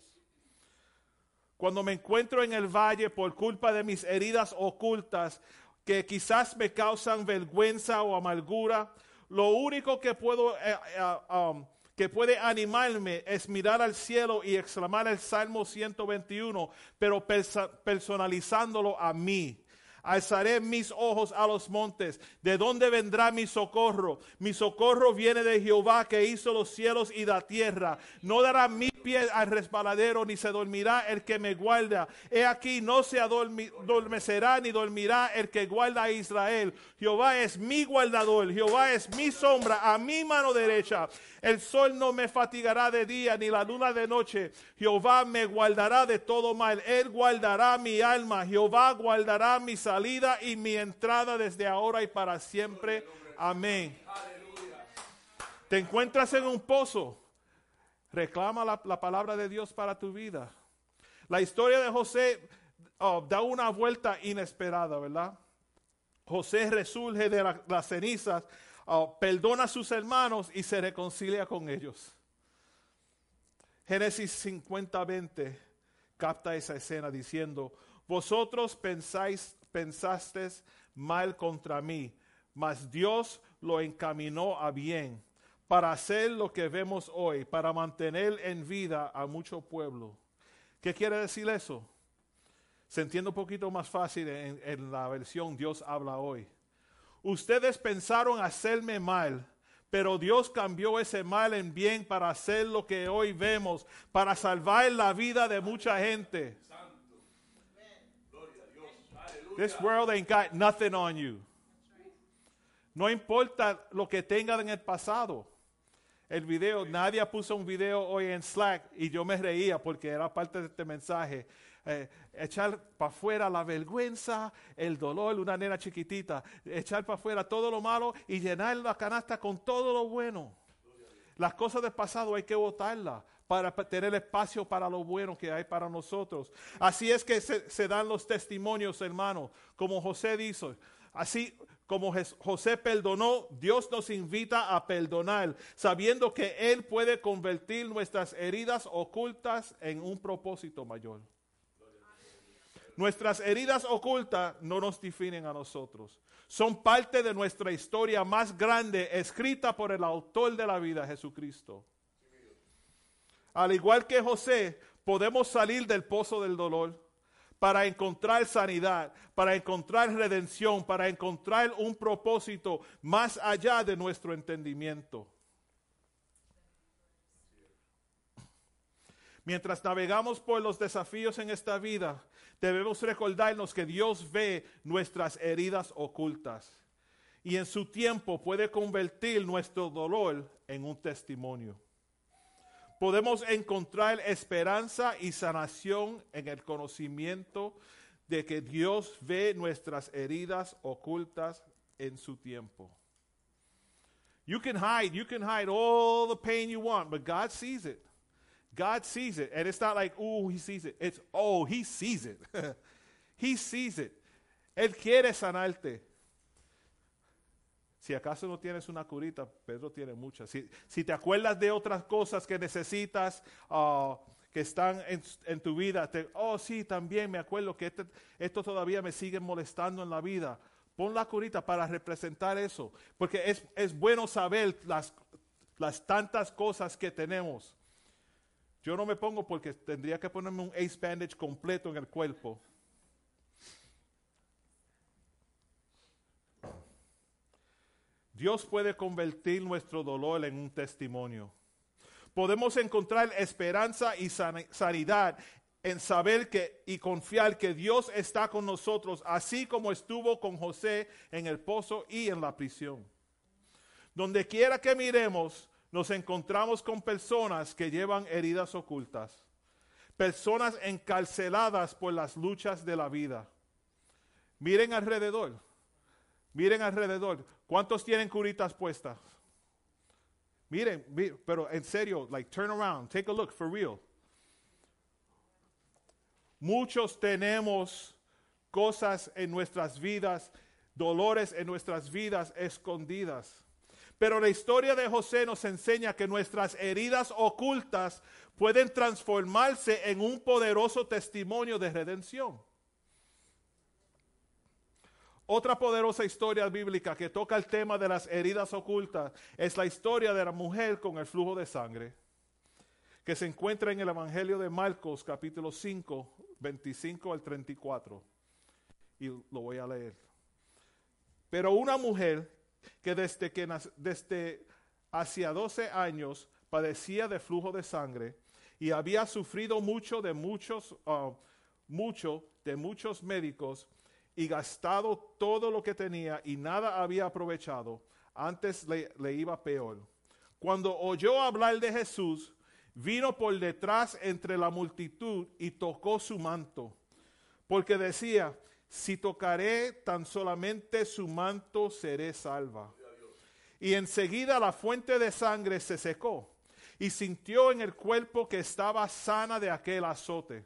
Cuando me encuentro en el valle por culpa de mis heridas ocultas, que quizás me causan vergüenza o amargura, lo único que puedo eh, eh, um, que puede animarme es mirar al cielo y exclamar el Salmo 121, pero personalizándolo a mí. Alzaré mis ojos a los montes. ¿De dónde vendrá mi socorro? Mi socorro viene de Jehová que hizo los cielos y la tierra. No dará mi pie al resbaladero, ni se dormirá el que me guarda. He aquí, no se adormecerá ni dormirá el que guarda a Israel. Jehová es mi guardador, Jehová es mi sombra a mi mano derecha. El sol no me fatigará de día, ni la luna de noche. Jehová me guardará de todo mal. Él guardará mi alma. Jehová guardará mi salida y mi entrada desde ahora y para siempre. Amén. Te encuentras en un pozo Reclama la, palabra de Dios para tu vida. La historia de José oh, da una vuelta inesperada, ¿verdad? José resurge de las cenizas, oh, perdona a sus hermanos y se reconcilia con ellos. Génesis 50, 20 capta esa escena diciendo, vosotros pensáis, pensasteis mal contra mí, mas Dios lo encaminó a bien para hacer lo que vemos hoy, para mantener en vida a mucho pueblo. ¿Qué quiere decir eso? Se entiende un poquito más fácil en, en la versión Dios habla hoy. Ustedes pensaron hacerme mal, pero Dios cambió ese mal en bien para hacer lo que hoy vemos, para salvar la vida de mucha gente. This world ain't got nothing on you. No importa lo que tengan en el pasado el video, nadie puso un video hoy en Slack y yo me reía porque era parte de este mensaje. Eh, echar para afuera la vergüenza, el dolor, una nena chiquitita, echar para afuera todo lo malo y llenar la canasta con todo lo bueno. Las cosas del pasado hay que botarlas para tener espacio para lo bueno que hay para nosotros. Así es que se, se dan los testimonios, hermanos, como José dice. Así, como José perdonó, Dios nos invita a perdonar, sabiendo que Él puede convertir nuestras heridas ocultas en un propósito mayor. Nuestras heridas ocultas no nos definen a nosotros. Son parte de nuestra historia más grande, escrita por el autor de la vida, Jesucristo. Al igual que José, podemos salir del pozo del dolor para encontrar sanidad, para encontrar redención, para encontrar un propósito más allá de nuestro entendimiento. Mientras navegamos por los desafíos en esta vida, debemos recordarnos que Dios ve nuestras heridas ocultas y en su tiempo puede convertir nuestro dolor en un testimonio podemos encontrar esperanza y sanación en el conocimiento de que Dios ve nuestras heridas ocultas en su tiempo. You can hide, you can hide all the pain you want, but God sees it. God sees it. And it's not like, oh, he sees it. It's, oh, he sees it. he sees it. Él quiere sanarte. Si acaso no tienes una curita, Pedro tiene muchas. Si, te acuerdas de otras cosas que necesitas, ah, que están en, tu vida, oh sí, también me acuerdo que este, esto todavía me sigue molestando en la vida. Pon la curita para representar eso, porque es, es bueno saber las, las tantas cosas que tenemos. Yo no me pongo porque tendría que ponerme un ace bandage completo en el cuerpo. Dios puede convertir nuestro dolor en un testimonio. Podemos encontrar esperanza y sanidad en saber que y confiar que Dios está con nosotros, así como estuvo con José en el pozo y en la prisión. Donde quiera que miremos, nos encontramos con personas que llevan heridas ocultas, personas encarceladas por las luchas de la vida. Miren alrededor. Miren alrededor. ¿Cuántos tienen curitas puestas? Miren, mi- pero en serio, like turn around, take a look for real. Muchos tenemos cosas en nuestras vidas, dolores en nuestras vidas escondidas. Pero la historia de José nos enseña que nuestras heridas ocultas pueden transformarse en un poderoso testimonio de redención. Otra poderosa historia bíblica que toca el tema de las heridas ocultas es la historia de la mujer con el flujo de sangre, que se encuentra en el Evangelio de Marcos capítulo 5, 25 al 34. Y lo voy a leer. Pero una mujer que desde que desde hacia 12 años padecía de flujo de sangre y había sufrido mucho de muchos ah, mucho de muchos médicos y gastado todo lo que tenía y nada había aprovechado, antes le, le iba peor. Cuando oyó hablar de Jesús, vino por detrás entre la multitud y tocó su manto, porque decía, si tocaré tan solamente su manto, seré salva. Y enseguida la fuente de sangre se secó y sintió en el cuerpo que estaba sana de aquel azote.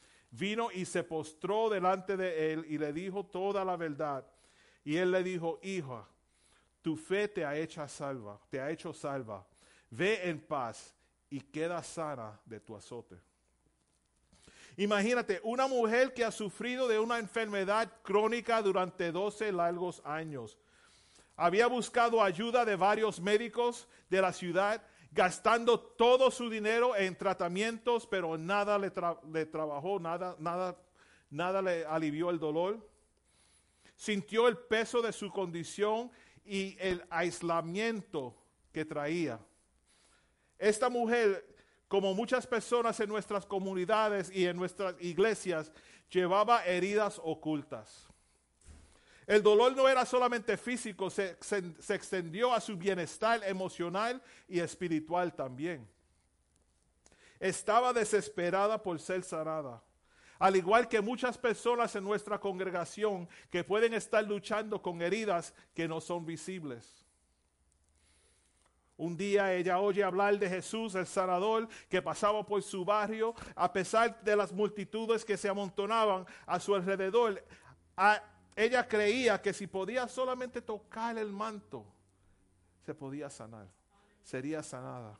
vino y se postró delante de él y le dijo toda la verdad. Y él le dijo, hija, tu fe te ha hecho salva, te ha hecho salva. Ve en paz y queda sana de tu azote. Imagínate, una mujer que ha sufrido de una enfermedad crónica durante 12 largos años. Había buscado ayuda de varios médicos de la ciudad, gastando todo su dinero en tratamientos, pero nada le, tra- le trabajó, nada, nada, nada le alivió el dolor. Sintió el peso de su condición y el aislamiento que traía. Esta mujer, como muchas personas en nuestras comunidades y en nuestras iglesias, llevaba heridas ocultas. El dolor no era solamente físico, se, se- se extendió a su bienestar emocional y espiritual también. Estaba desesperada por ser sanada. Al igual que muchas personas en nuestra congregación que pueden estar luchando con heridas que no son visibles. Un día ella oye hablar de Jesús, el sanador, que pasaba por su barrio, a pesar de las multitudes que se amontonaban a su alrededor. Ella creía que si podía solamente tocar el manto, se podía sanar, sería sanada.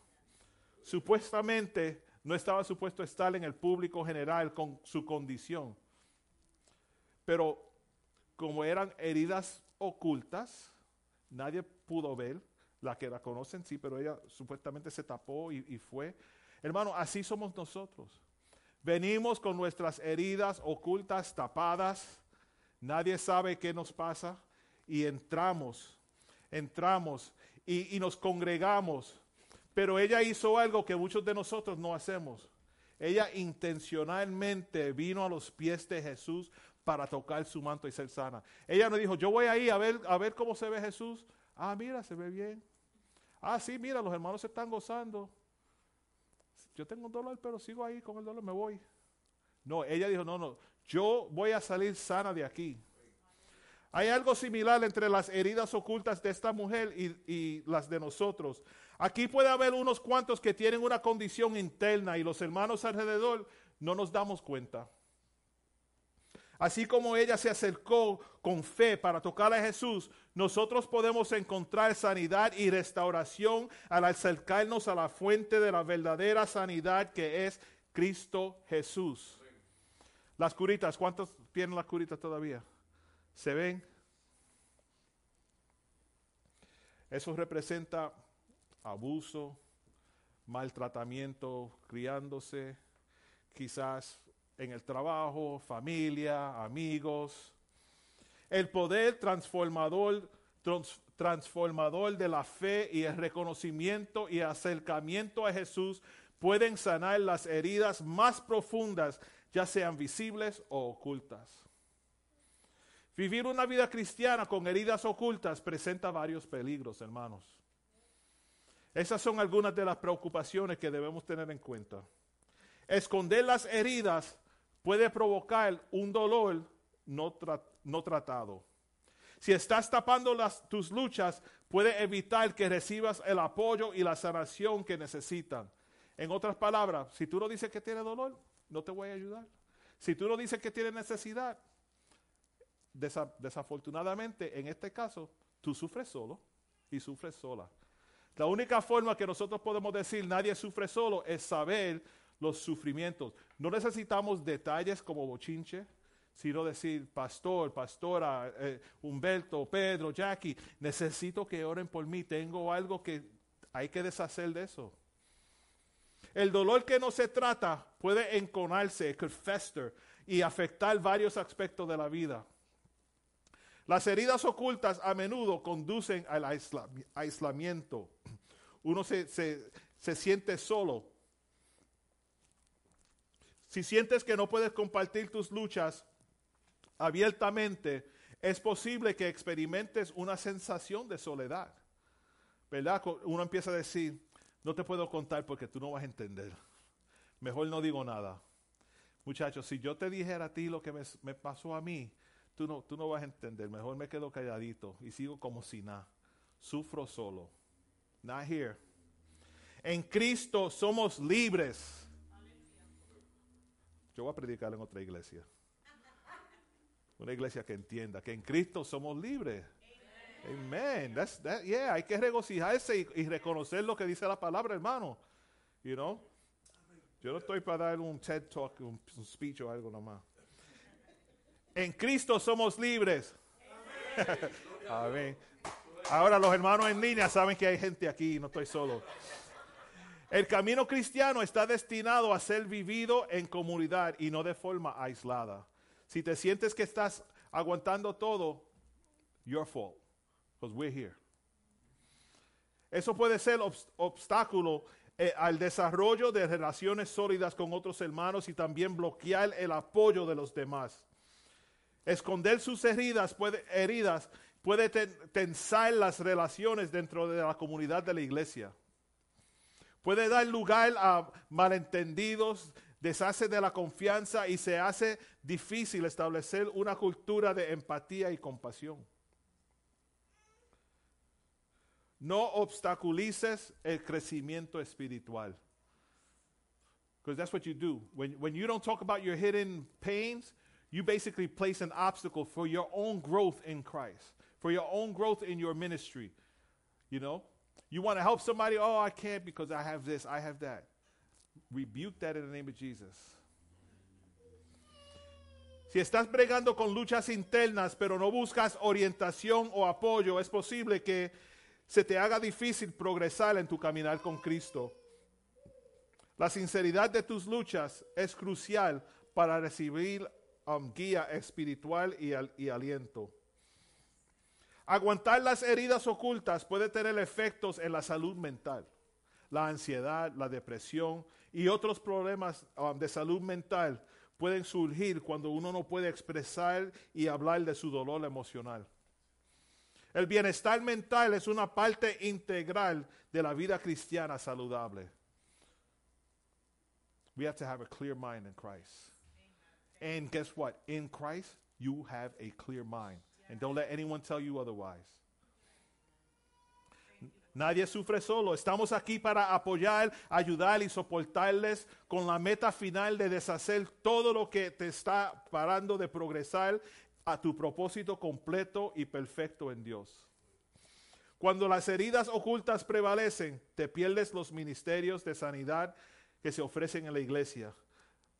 Supuestamente no estaba supuesto estar en el público general con su condición, pero como eran heridas ocultas, nadie pudo ver, la que la conocen sí, pero ella supuestamente se tapó y, y fue. Hermano, así somos nosotros. Venimos con nuestras heridas ocultas, tapadas, nadie sabe qué nos pasa y entramos, entramos y, y nos congregamos. Pero ella hizo algo que muchos de nosotros no hacemos. Ella intencionalmente vino a los pies de Jesús para tocar su manto y ser sana. Ella no dijo, yo voy ahí a ver, a ver cómo se ve Jesús. Ah, mira, se ve bien. Ah, sí, mira, los hermanos se están gozando. Yo tengo un dolor, pero sigo ahí con el dolor, me voy. No, ella dijo, no, no, yo voy a salir sana de aquí. Hay algo similar entre las heridas ocultas de esta mujer y, y las de nosotros. Aquí puede haber unos cuantos que tienen una condición interna y los hermanos alrededor no nos damos cuenta. Así como ella se acercó con fe para tocar a Jesús, nosotros podemos encontrar sanidad y restauración al acercarnos a la fuente de la verdadera sanidad que es Cristo Jesús. Las curitas, ¿cuántos tienen las curitas todavía? ¿Se ven? Eso representa abuso, maltratamiento, criándose, quizás en el trabajo, familia, amigos. El poder transformador, trans- transformador de la fe y el reconocimiento y acercamiento a Jesús pueden sanar las heridas más profundas, ya sean visibles o ocultas. Vivir una vida cristiana con heridas ocultas presenta varios peligros, hermanos. Esas son algunas de las preocupaciones que debemos tener en cuenta. Esconder las heridas puede provocar un dolor no, tratado. Si estás tapando tus luchas, puede evitar que recibas el apoyo y la sanación que necesitan. En otras palabras, si tú no dices que tienes dolor, no te voy a ayudar. Si tú no dices que tienes necesidad, desafortunadamente en este caso, tú sufres solo y sufres sola. La única forma que nosotros podemos decir nadie sufre solo es saber los sufrimientos. No necesitamos detalles como bochinche, sino decir, pastor, pastora, eh, Humberto, Pedro, Jackie, necesito que oren por mí, tengo algo que hay que deshacer de eso. El dolor que no se trata puede enconarse, fester, y afectar varios aspectos de la vida. Las heridas ocultas a menudo conducen al aislamiento. Uno se, se siente solo. Si sientes que no puedes compartir tus luchas abiertamente, es posible que experimentes una sensación de soledad. ¿Verdad? Uno empieza a decir, no te puedo contar porque tú no vas a entender. Mejor no digo nada. Muchachos, si yo te dijera a ti lo que me, pasó a mí, tú no, tú no vas a entender. Mejor me quedo calladito y sigo como si nada. Sufro solo. Not here. En Cristo somos libres. Yo voy a predicar en otra iglesia. Una iglesia que entienda que en Cristo somos libres. Amen. That's, that, yeah, hay que regocijarse y, reconocer lo que dice la palabra, hermano. You know? Yo no estoy para dar un TED Talk, un, speech o algo nomás. En Cristo somos libres. Amén. Ahora los hermanos en línea saben que hay gente aquí, no estoy solo. El camino cristiano está destinado a ser vivido en comunidad y no de forma aislada. Si te sientes que estás aguantando todo, your fault, because we're here. Eso puede ser obstáculo eh, al desarrollo de relaciones sólidas con otros hermanos y también bloquear el apoyo de los demás. Esconder sus heridas puede, heridas puede tensar las relaciones dentro de la comunidad de la iglesia. Puede dar lugar a malentendidos, deshace de la confianza y se hace difícil establecer una cultura de empatía y compasión. No obstaculices el crecimiento espiritual. Because that's what you do. When, when you don't talk about your hidden pains, you basically place an obstacle for your own growth in Christ, for your own growth in your ministry. You know? You want to help somebody, oh, I can't because I have this, I have that. Rebuke that in the name of Jesus. Si estás bregando con luchas internas, pero no buscas orientación o apoyo, es posible que se te haga difícil progresar en tu caminar con Cristo. La sinceridad de tus luchas es crucial para recibir um, guía espiritual y, aliento. Aguantar las heridas ocultas puede tener efectos en la salud mental. La ansiedad, la depresión y otros problemas um, de salud mental pueden surgir cuando uno no puede expresar y hablar de su dolor emocional. El bienestar mental es una parte integral de la vida cristiana saludable. We have to have a clear mind in Christ. And guess what? In Christ, you have a clear mind. And don't let anyone tell you otherwise. Nadie sufre solo. Estamos aquí para apoyar, ayudar y soportarles con la meta final de deshacer todo lo que te está parando de progresar a tu propósito completo y perfecto en Dios. Cuando las heridas ocultas prevalecen, te pierdes los ministerios de sanidad que se ofrecen en la iglesia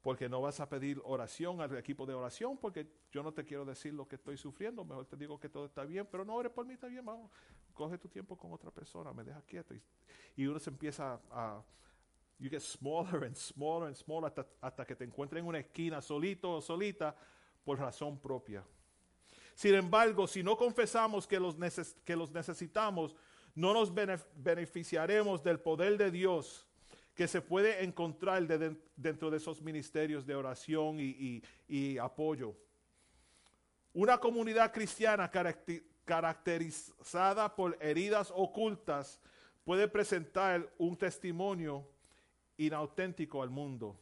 porque no vas a pedir oración al equipo de oración, porque yo no te quiero decir lo que estoy sufriendo, mejor te digo que todo está bien, pero no ores por mí, está bien, vamos, coge tu tiempo con otra persona, me deja quieto. Y, uno se empieza a, you get smaller and smaller and smaller hasta, hasta que te encuentres en una esquina solito o solita por razón propia. Sin embargo, si no confesamos que los, neces- que los necesitamos, no nos bene- beneficiaremos del poder de Dios que se puede encontrar de- de- dentro de esos ministerios de oración y, apoyo. Una comunidad cristiana caracterizada por heridas ocultas puede presentar un testimonio inauténtico al mundo.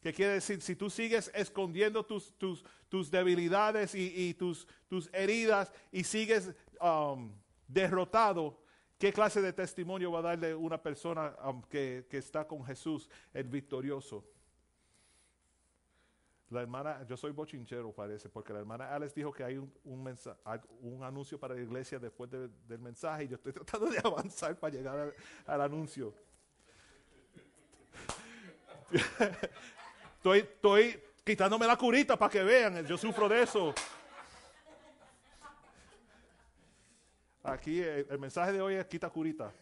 ¿Qué quiere decir? Si tú sigues escondiendo tus, tus, tus debilidades y, y tus, tus heridas y sigues um, derrotado, ¿qué clase de testimonio va a darle una persona um, que, que está con Jesús, el victorioso? La hermana, yo soy bochinchero parece, porque la hermana Alex dijo que hay un, un, anuncio para la iglesia después de- del mensaje y yo estoy tratando de avanzar para llegar al, al anuncio. Estoy, estoy quitándome la curita para que vean, yo sufro de eso. Aquí el, el mensaje de hoy es quita curita.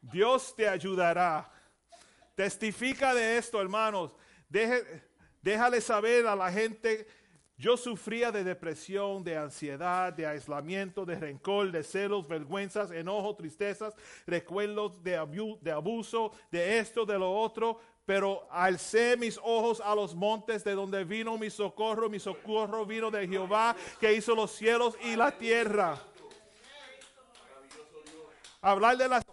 Dios te ayudará. Testifica de esto, hermanos. Deje- déjale saber a la gente. Yo sufría de depresión, de ansiedad, de aislamiento, de rencor, de celos, vergüenzas, enojo, tristezas, recuerdos de, de abuso, de esto, de lo otro. Pero alcé mis ojos a los montes de donde vino mi socorro. Mi socorro vino de Jehová que hizo los cielos y la tierra. Hablar de las,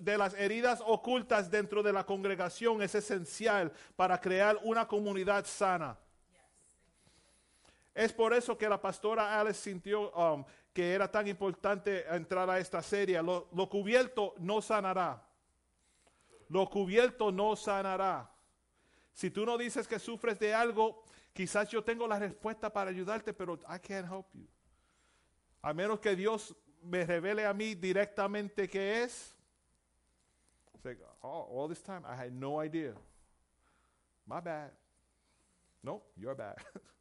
de las heridas ocultas dentro de la congregación es esencial para crear una comunidad sana. Es por eso que la pastora Alice sintió um, que era tan importante entrar a esta serie. Lo, cubierto no sanará. Lo cubierto no sanará. Si tú no dices que sufres de algo, quizás yo tengo la respuesta para ayudarte, pero I can't help you. A menos que Dios me revele a mí directamente qué es. Oh, all this time I had no idea. My bad. No, you're bad.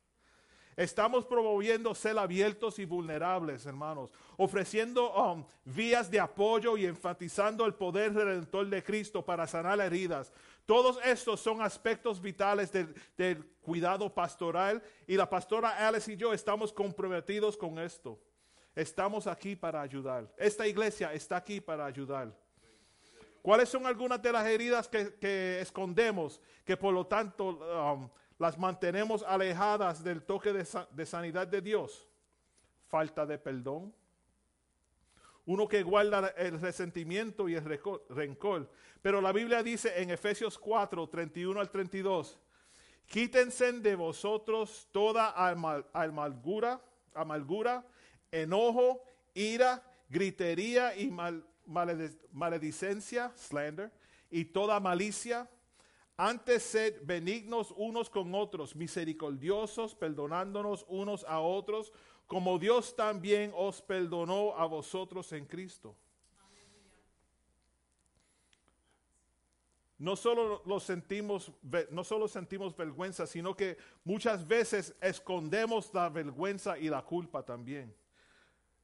Estamos promoviendo ser abiertos y vulnerables, hermanos, ofreciendo um, vías de apoyo y enfatizando el poder redentor de Cristo para sanar heridas. Todos estos son aspectos vitales del, cuidado pastoral y la pastora Alice y yo estamos comprometidos con esto. Estamos aquí para ayudar. Esta iglesia está aquí para ayudar. ¿Cuáles son algunas de las heridas que, que escondemos, que por lo tanto um, las mantenemos alejadas del toque de, sa- de sanidad de Dios? Falta de perdón. Uno que guarda el resentimiento y el rencor. Pero la Biblia dice en Efesios 4, 31 al 32, quítense de vosotros toda amargura, enojo, ira, gritería y mal- maledic- maledicencia, slander, y toda malicia. Antes sed benignos unos con otros, misericordiosos, perdonándonos unos a otros, como Dios también os perdonó a vosotros en Cristo. No solo lo sentimos, no solo sentimos vergüenza, sino que muchas veces escondemos la vergüenza y la culpa también.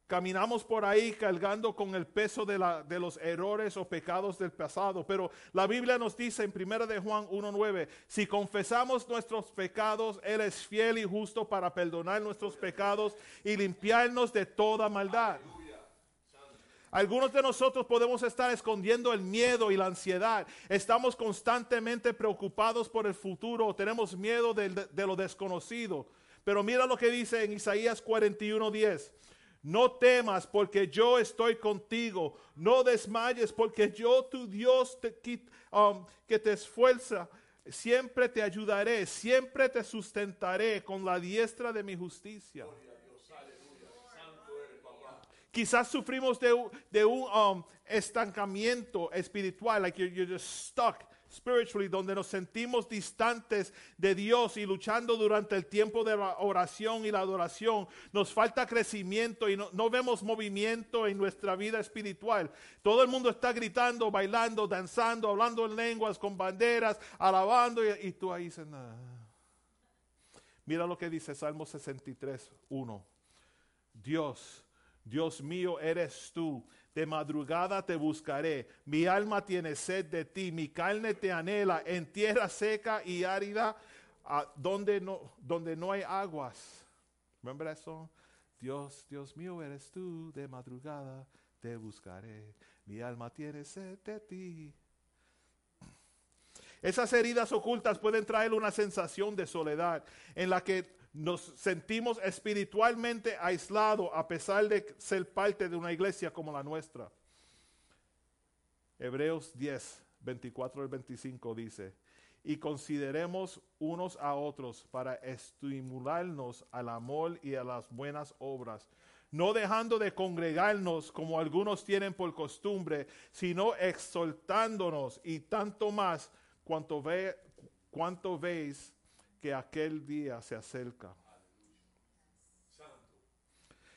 Caminamos por ahí cargando con el peso de, la- de los errores o pecados del pasado, pero la Biblia nos dice en 1 de Juan 1.9, si confesamos nuestros pecados, Él es fiel y justo para perdonar nuestros pecados y limpiarnos de toda maldad. Algunos de nosotros podemos estar escondiendo el miedo y la ansiedad. Estamos constantemente preocupados por el futuro, tenemos miedo de, de lo desconocido. Pero mira lo que dice en Isaías 41:10. No temas porque yo estoy contigo. No desmayes porque yo, tu Dios, te, um, que te esfuerza, siempre te ayudaré, siempre te sustentaré con la diestra de mi justicia. Quizás sufrimos de, un- um, estancamiento espiritual, like you're just stuck spiritually, donde nos sentimos distantes de Dios y luchando durante el tiempo de la oración y la adoración. Nos falta crecimiento y no, no vemos movimiento en nuestra vida espiritual. Todo el mundo está gritando, bailando, danzando, hablando en lenguas, con banderas, alabando y, tú ahí dices, "Nah". Mira lo que dice Salmo 63, 1. Dios, Dios mío eres tú. De madrugada te buscaré. Mi alma tiene sed de ti. Mi carne te anhela en tierra seca y árida, donde no, donde no hay aguas. Remember song? Dios, Dios mío, eres tú, de madrugada te buscaré. Mi alma tiene sed de ti. Esas heridas ocultas pueden traer una sensación de soledad en la que nos sentimos espiritualmente aislados a pesar de ser parte de una iglesia como la nuestra. Hebreos 10, 24 al 25 dice, y consideremos unos a otros para estimularnos al amor y a las buenas obras, no dejando de congregarnos como algunos tienen por costumbre, sino exaltándonos y tanto más cuanto, ve, cuanto veis que aquel día se acerca.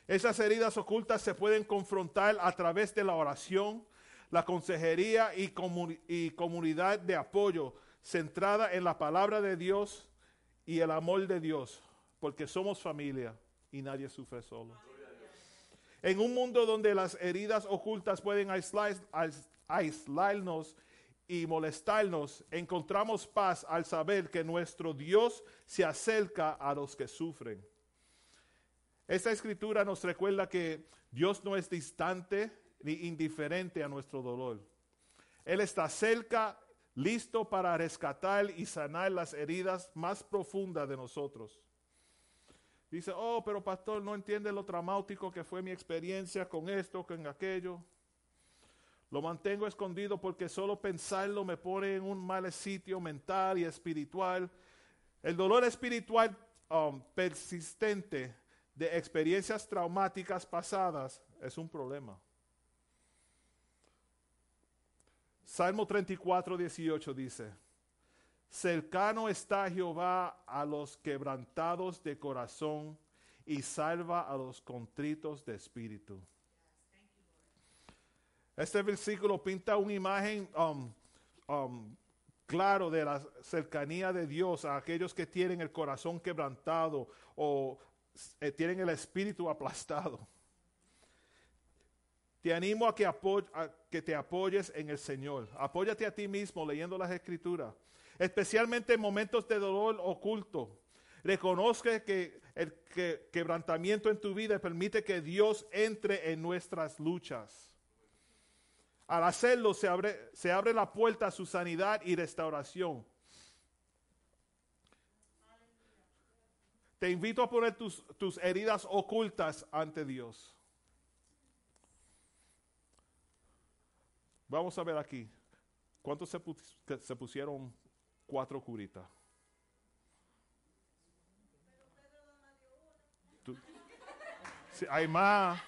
Esas heridas ocultas se pueden confrontar a través de la oración, la consejería y, y comunidad de apoyo centrada en la palabra de Dios y el amor de Dios, porque somos familia y nadie sufre solo. En un mundo donde las heridas ocultas pueden aislar, y molestarnos, encontramos paz al saber que nuestro Dios se acerca a los que sufren. Esta escritura nos recuerda que Dios no es distante ni indiferente a nuestro dolor. Él está cerca, listo para rescatar y sanar las heridas más profundas de nosotros. Dice, oh, pero pastor, no entiende lo traumático que fue mi experiencia con esto, con aquello. Lo mantengo escondido porque solo pensarlo me pone en un mal sitio mental y espiritual. El dolor espiritual um, persistente de experiencias traumáticas pasadas es un problema. Salmo 34, 18 dice, cercano está Jehová a los quebrantados de corazón y salva a los contritos de espíritu. Este versículo pinta una imagen um, um, claro de la cercanía de Dios a aquellos que tienen el corazón quebrantado o eh, tienen el espíritu aplastado. Te animo a que, a que te apoyes en el Señor. Apóyate a ti mismo leyendo las escrituras, especialmente en momentos de dolor oculto. Reconozca que el quebrantamiento en tu vida permite que Dios entre en nuestras luchas. Al hacerlo se abre, se abre la puerta a su sanidad y restauración. Te invito a poner tus, tus heridas ocultas ante Dios. Vamos a ver aquí. ¿Cuántos se, pusieron cuatro curitas? hay más.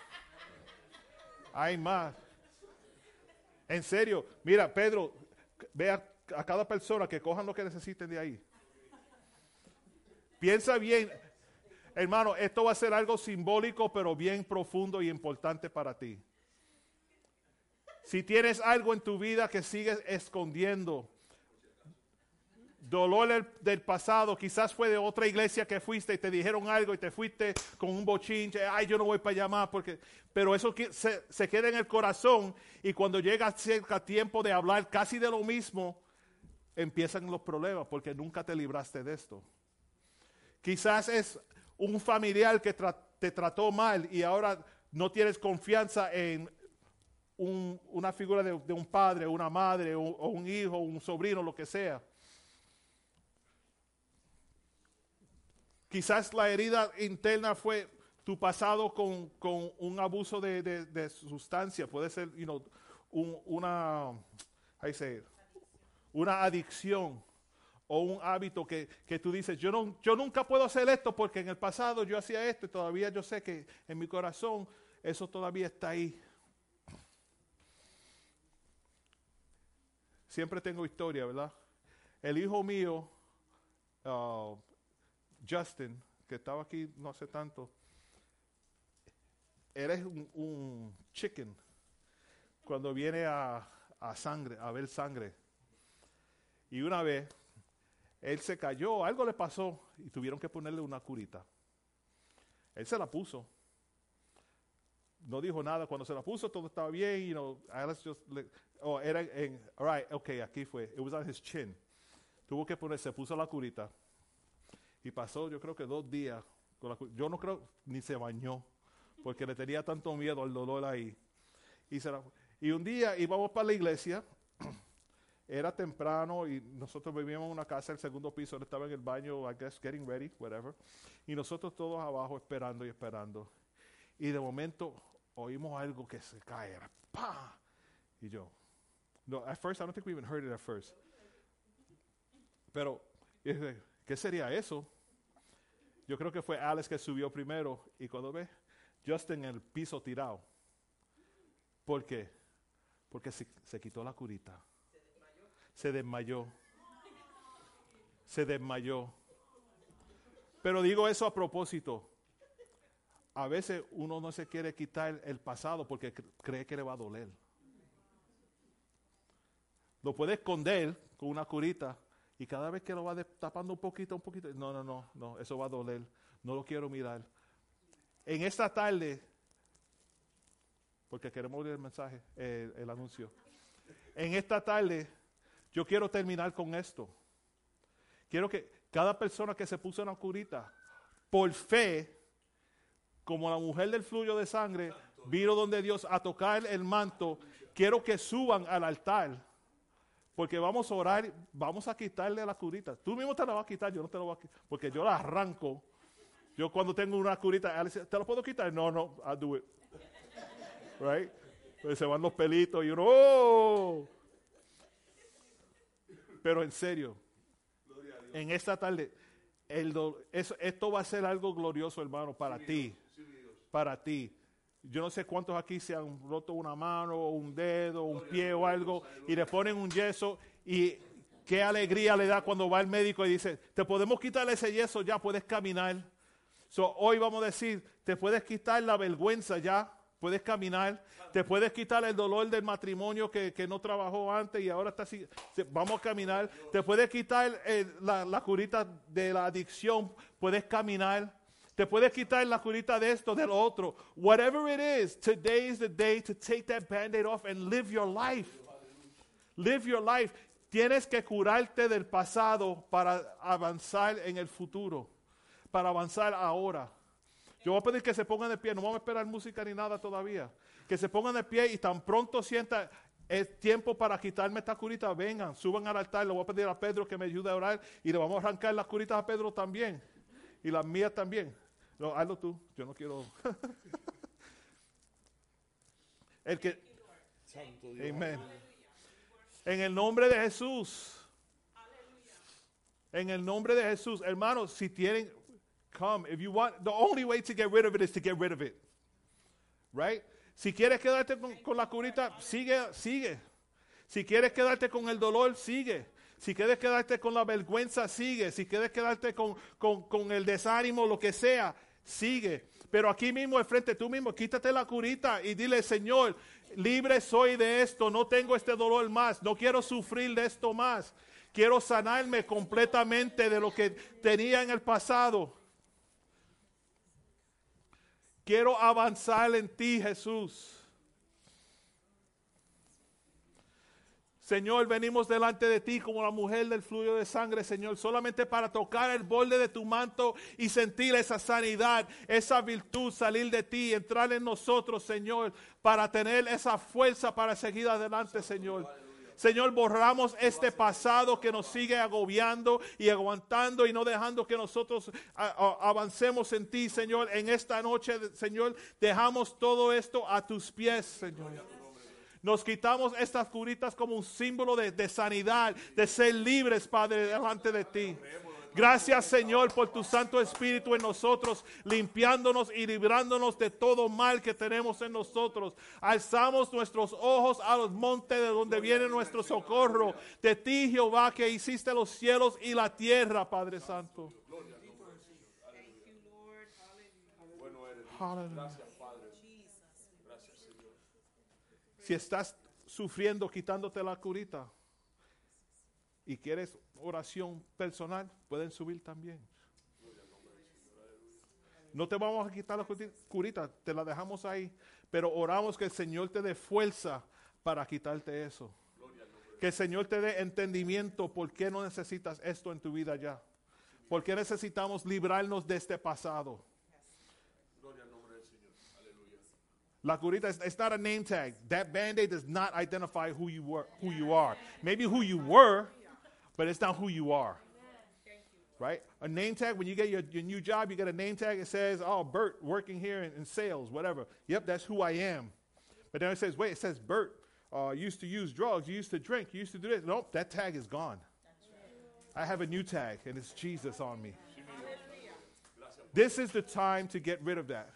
Hay más. En serio, mira, Pedro, ve a, a, cada persona que cojan lo que necesiten de ahí. Piensa bien, hermano, esto va a ser algo simbólico, pero bien profundo y importante para ti. Si tienes algo en tu vida que sigues escondiendo, dolor del, pasado, quizás fue de otra iglesia que fuiste y te dijeron algo y te fuiste con un bochinche, ay, yo no voy para allá más, porque, pero eso se, se queda en el corazón y cuando llega cerca tiempo de hablar casi de lo mismo, empiezan los problemas porque nunca te libraste de esto. Quizás es un familiar que te trató mal y ahora no tienes confianza en una figura de, un padre, una madre, o, un hijo, un sobrino, lo que sea. Quizás la herida interna fue tu pasado con, un abuso de, sustancia. Puede ser, you know, una, una adicción o un hábito que, que, tú dices, yo, no, yo nunca puedo hacer esto porque en el pasado yo hacía esto y todavía yo sé que en mi corazón eso todavía está ahí. siempre tengo historia, ¿verdad? El hijo mío, uh, Justin, que estaba aquí no hace tanto, eres un, chicken cuando viene a, a, sangre, a ver sangre. Y una vez él se cayó, algo le pasó y tuvieron que ponerle una curita. Él se la puso no dijo nada. Cuando se la puso, todo estaba bien. You know, just, oh, era en, all okay, aquí fue. It was on his chin. Tuvo que poner, se puso la curita. Y pasó, yo creo que dos días. con la yo no creo ni se bañó, porque le tenía tanto miedo al dolor ahí. Y, un día íbamos para la iglesia, era temprano y nosotros vivíamos en una casa, el segundo piso, él estaba en el baño, I guess, getting ready, whatever. Y nosotros todos abajo esperando y esperando. Y de momento oímos algo que se cae, era ¡pa! Y yo, no, at first, I don't think we even heard it at first. Pero, ¿qué sería eso? Yo creo que fue Alex que subió primero y cuando ve, Justin en el piso tirado. ¿Por qué? Porque se, se quitó la curita. Se desmayó. Se desmayó. Pero digo eso a propósito. A veces uno no se quiere quitar el pasado porque cre- cree que le va a doler. Lo puede esconder con una curita y cada vez que lo va tapando un poquito, un poquito, no, no, no, no, eso va a doler. No lo quiero mirar. En esta tarde, porque queremos oír el mensaje, eh, el anuncio. En esta tarde, yo quiero terminar con esto. Quiero que cada persona que se puso una curita, por fe, como la mujer del fluyo de sangre, vino donde Dios a tocar el manto, quiero que suban al altar. Porque vamos a orar, vamos a quitarle la curita. Tú mismo te la vas a quitar, yo no te la voy a quitar, porque yo la arranco. Yo cuando tengo una curita, ¿te la puedo quitar? No, no, I'll do it. Right? Pues se van los pelitos y uno, ¡oh! Pero en serio, en esta tarde, esto va a ser algo glorioso, hermano, para ti. Para ti. Yo no sé cuántos aquí se han roto una mano, un dedo, un pie o algo, y le ponen un yeso y qué alegría le da cuando va el médico y dice, te podemos quitar ese yeso, ya puedes caminar. So, hoy vamos a decir, te puedes quitar la vergüenza ya, puedes caminar, te puedes quitar el dolor del matrimonio que, que no trabajó antes y ahora está así, vamos a caminar, te puedes quitar eh, la curita de la adicción, puedes caminar, te puedes quitar la curita de esto, de lo otro, whatever it is, today is the day to take that band-aid off and live your life. Live your life. Tienes que curarte del pasado para avanzar en el futuro, para avanzar ahora. Yo voy a pedir que se pongan de pie, no vamos a esperar música ni nada todavía. Que se pongan de pie y tan pronto sienta es tiempo para quitarme esta curita, vengan, suban al altar, le voy a pedir a Pedro que me ayude a orar y le vamos a arrancar las curitas a Pedro también. Y las mías también. No, hazlo tú, yo no quiero. El que... Amén. En el nombre de Jesús. En el nombre de Jesús. Hermanos, si tienen, come. If you want, the only way to get rid of it is to get rid of it. Right? Si quieres quedarte con, con la curita, sigue, sigue. Si quieres quedarte con el dolor, sigue. Si quieres quedarte con la vergüenza, sigue. Si quieres quedarte con, con, con el desánimo, lo que sea, sigue. Pero aquí mismo, al frente, tú mismo, quítate la curita y dile, Señor, libre soy de esto, no tengo este dolor más, no quiero sufrir de esto más. Quiero sanarme completamente de lo que tenía en el pasado. Quiero avanzar en ti, Jesús. Señor, venimos delante de ti como la mujer del fluyo de sangre, Señor, solamente para tocar el borde de tu manto y sentir esa sanidad, esa virtud salir de ti, entrar en nosotros, Señor, para tener esa fuerza para seguir adelante, Señor. Señor, borramos este pasado que nos sigue agobiando y aguantando y no dejando que nosotros avancemos en ti, Señor. En esta noche, Señor, dejamos todo esto a tus pies, Señor. Nos quitamos estas curitas como un símbolo de, de sanidad, de ser libres, Padre, delante de ti. Gracias, Señor, por tu Santo Espíritu en nosotros, limpiándonos y librándonos de todo mal que tenemos en nosotros. Alzamos nuestros ojos a los montes de donde viene nuestro socorro. De ti, Jehová, que hiciste los cielos y la tierra, Padre Santo. Si estás sufriendo, quitándote la curita y quieres oración personal, pueden subir también. No te vamos a quitar la curita- te la dejamos ahí, pero oramos que el Señor te dé fuerza para quitarte eso. Que el Señor te dé entendimiento por qué no necesitas esto en tu vida ya. ¿Por qué necesitamos librarnos de este pasado? La curita, it's, it's not a name tag. That band-aid does not identify who you were, who you are. Maybe who you were, but it's not who you are. Right? A name tag, when you get your, your new job, you get a name tag, it says, oh, Bert working here in, in sales, whatever. Yep, that's who I am. But then it says, wait, it says Bert uh, used to use drugs, you used to drink, you used to do this. Nope, that tag is gone. I have a new tag, and it's Jesus on me. This is the time to get rid of that.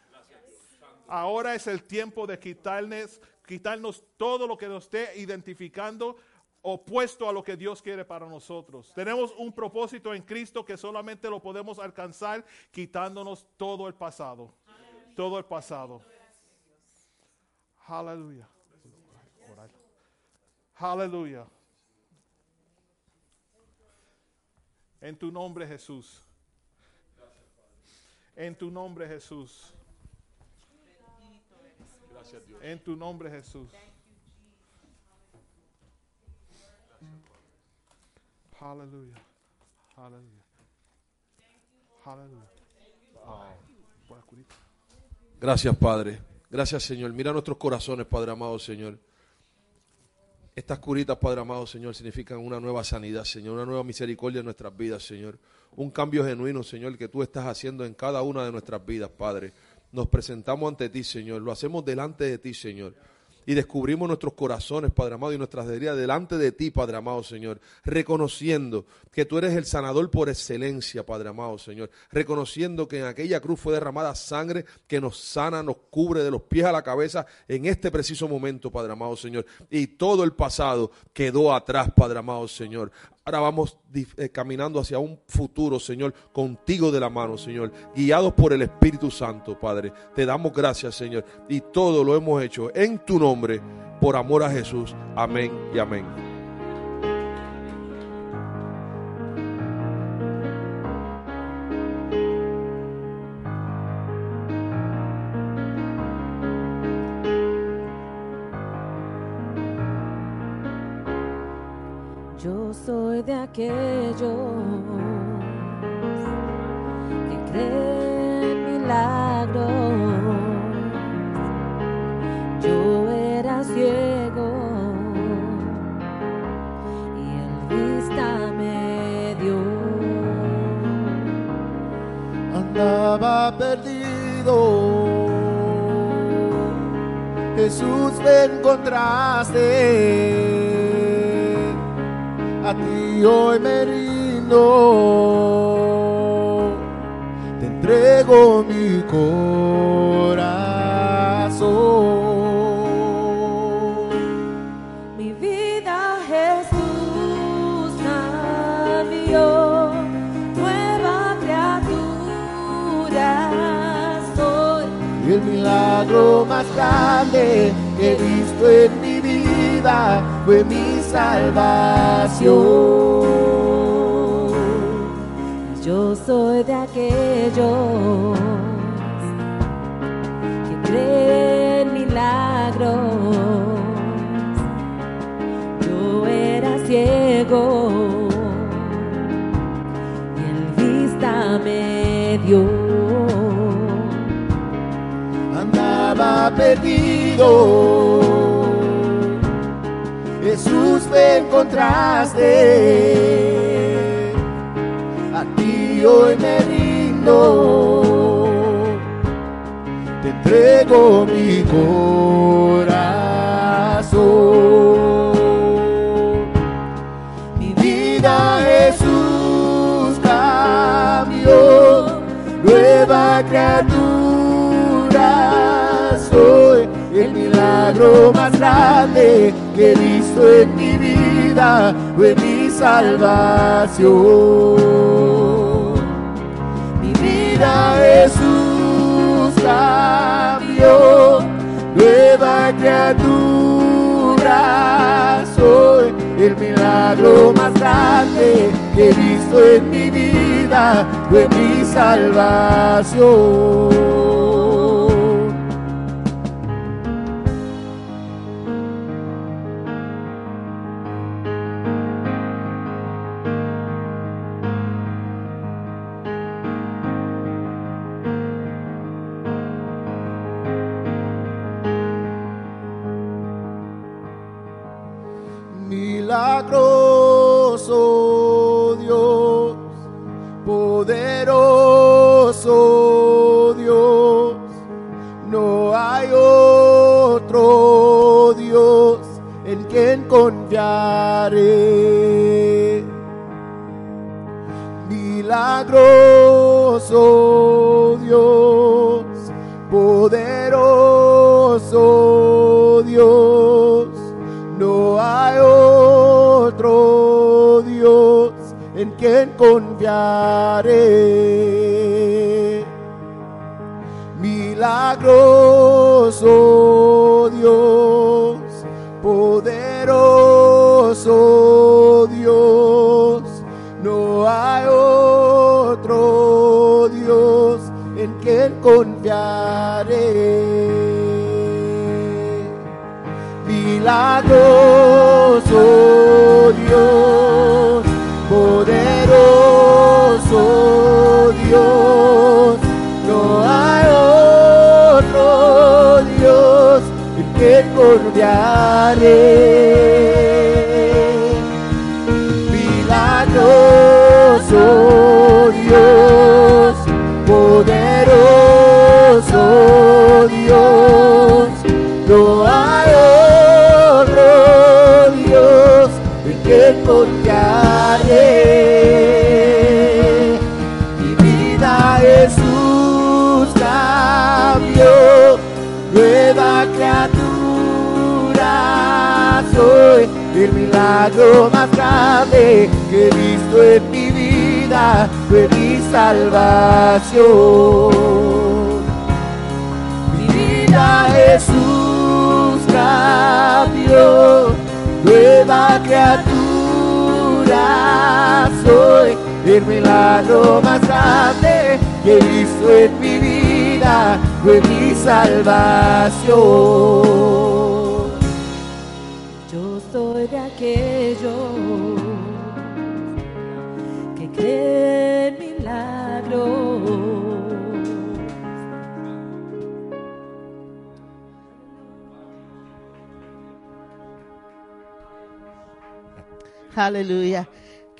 Ahora es el tiempo de quitarnos, quitarnos todo lo que nos esté identificando opuesto a lo que Dios quiere para nosotros. Tenemos un propósito en Cristo que solamente lo podemos alcanzar quitándonos todo el pasado. Todo el pasado. Aleluya. Aleluya. En tu nombre Jesús. En tu nombre Jesús. Gracias, Dios. En tu nombre Jesús. Aleluya. Aleluya. Aleluya. Gracias, Padre. Gracias, Señor. Mira nuestros corazones, Padre amado, Señor. Estas curitas, Padre amado, Señor, significan una nueva sanidad, Señor, una nueva misericordia en nuestras vidas, Señor. Un cambio genuino, Señor, que tú estás haciendo en cada una de nuestras vidas, Padre. Nos presentamos ante ti, Señor. Lo hacemos delante de ti, Señor. Y descubrimos nuestros corazones, Padre amado, y nuestras heridas delante de ti, Padre amado, Señor. Reconociendo que tú eres el sanador por excelencia, Padre amado, Señor. Reconociendo que en aquella cruz fue derramada sangre que nos sana, nos cubre de los pies a la cabeza en este preciso momento, Padre amado, Señor. Y todo el pasado quedó atrás, Padre amado, Señor. Ahora vamos eh, caminando hacia un futuro, Señor, contigo de la mano, Señor, guiados por el Espíritu Santo, Padre. Te damos gracias, Señor, y todo lo hemos hecho en tu nombre, por amor a Jesús. Amén y amén. Aquellos que creen en milagros. Yo era ciego y el vista me dio. andaba perdido. Jesús me encontraste, a ti hoy me rindo, te entrego mi corazón. Mi vida Jesús cambió, nueva criatura soy. Y el milagro más grande que he visto en mi vida fue mi salvación. Yo soy de aquellos que creen milagros. Yo era ciego y el vista me dio. andaba perdido. Encontraste, a ti hoy me rindo, te entrego mi corazón. Mi vida Jesús cambió, nueva criatura soy. El milagro más grande que he visto en fue mi salvación. Mi vida Jesús cambió, nueva criatura soy. El milagro más grande que he visto en mi vida fue mi salvación.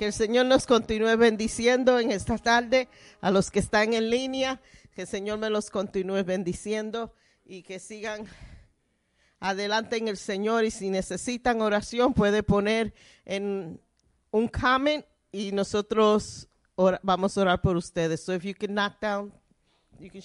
Que el Señor nos continúe bendiciendo en esta tarde a los que están en línea. Que el Señor me los continúe bendiciendo y que sigan adelante en el Señor. Y si necesitan oración, puede poner en un comment y nosotros vamos a orar por ustedes. So if you can knock down, you can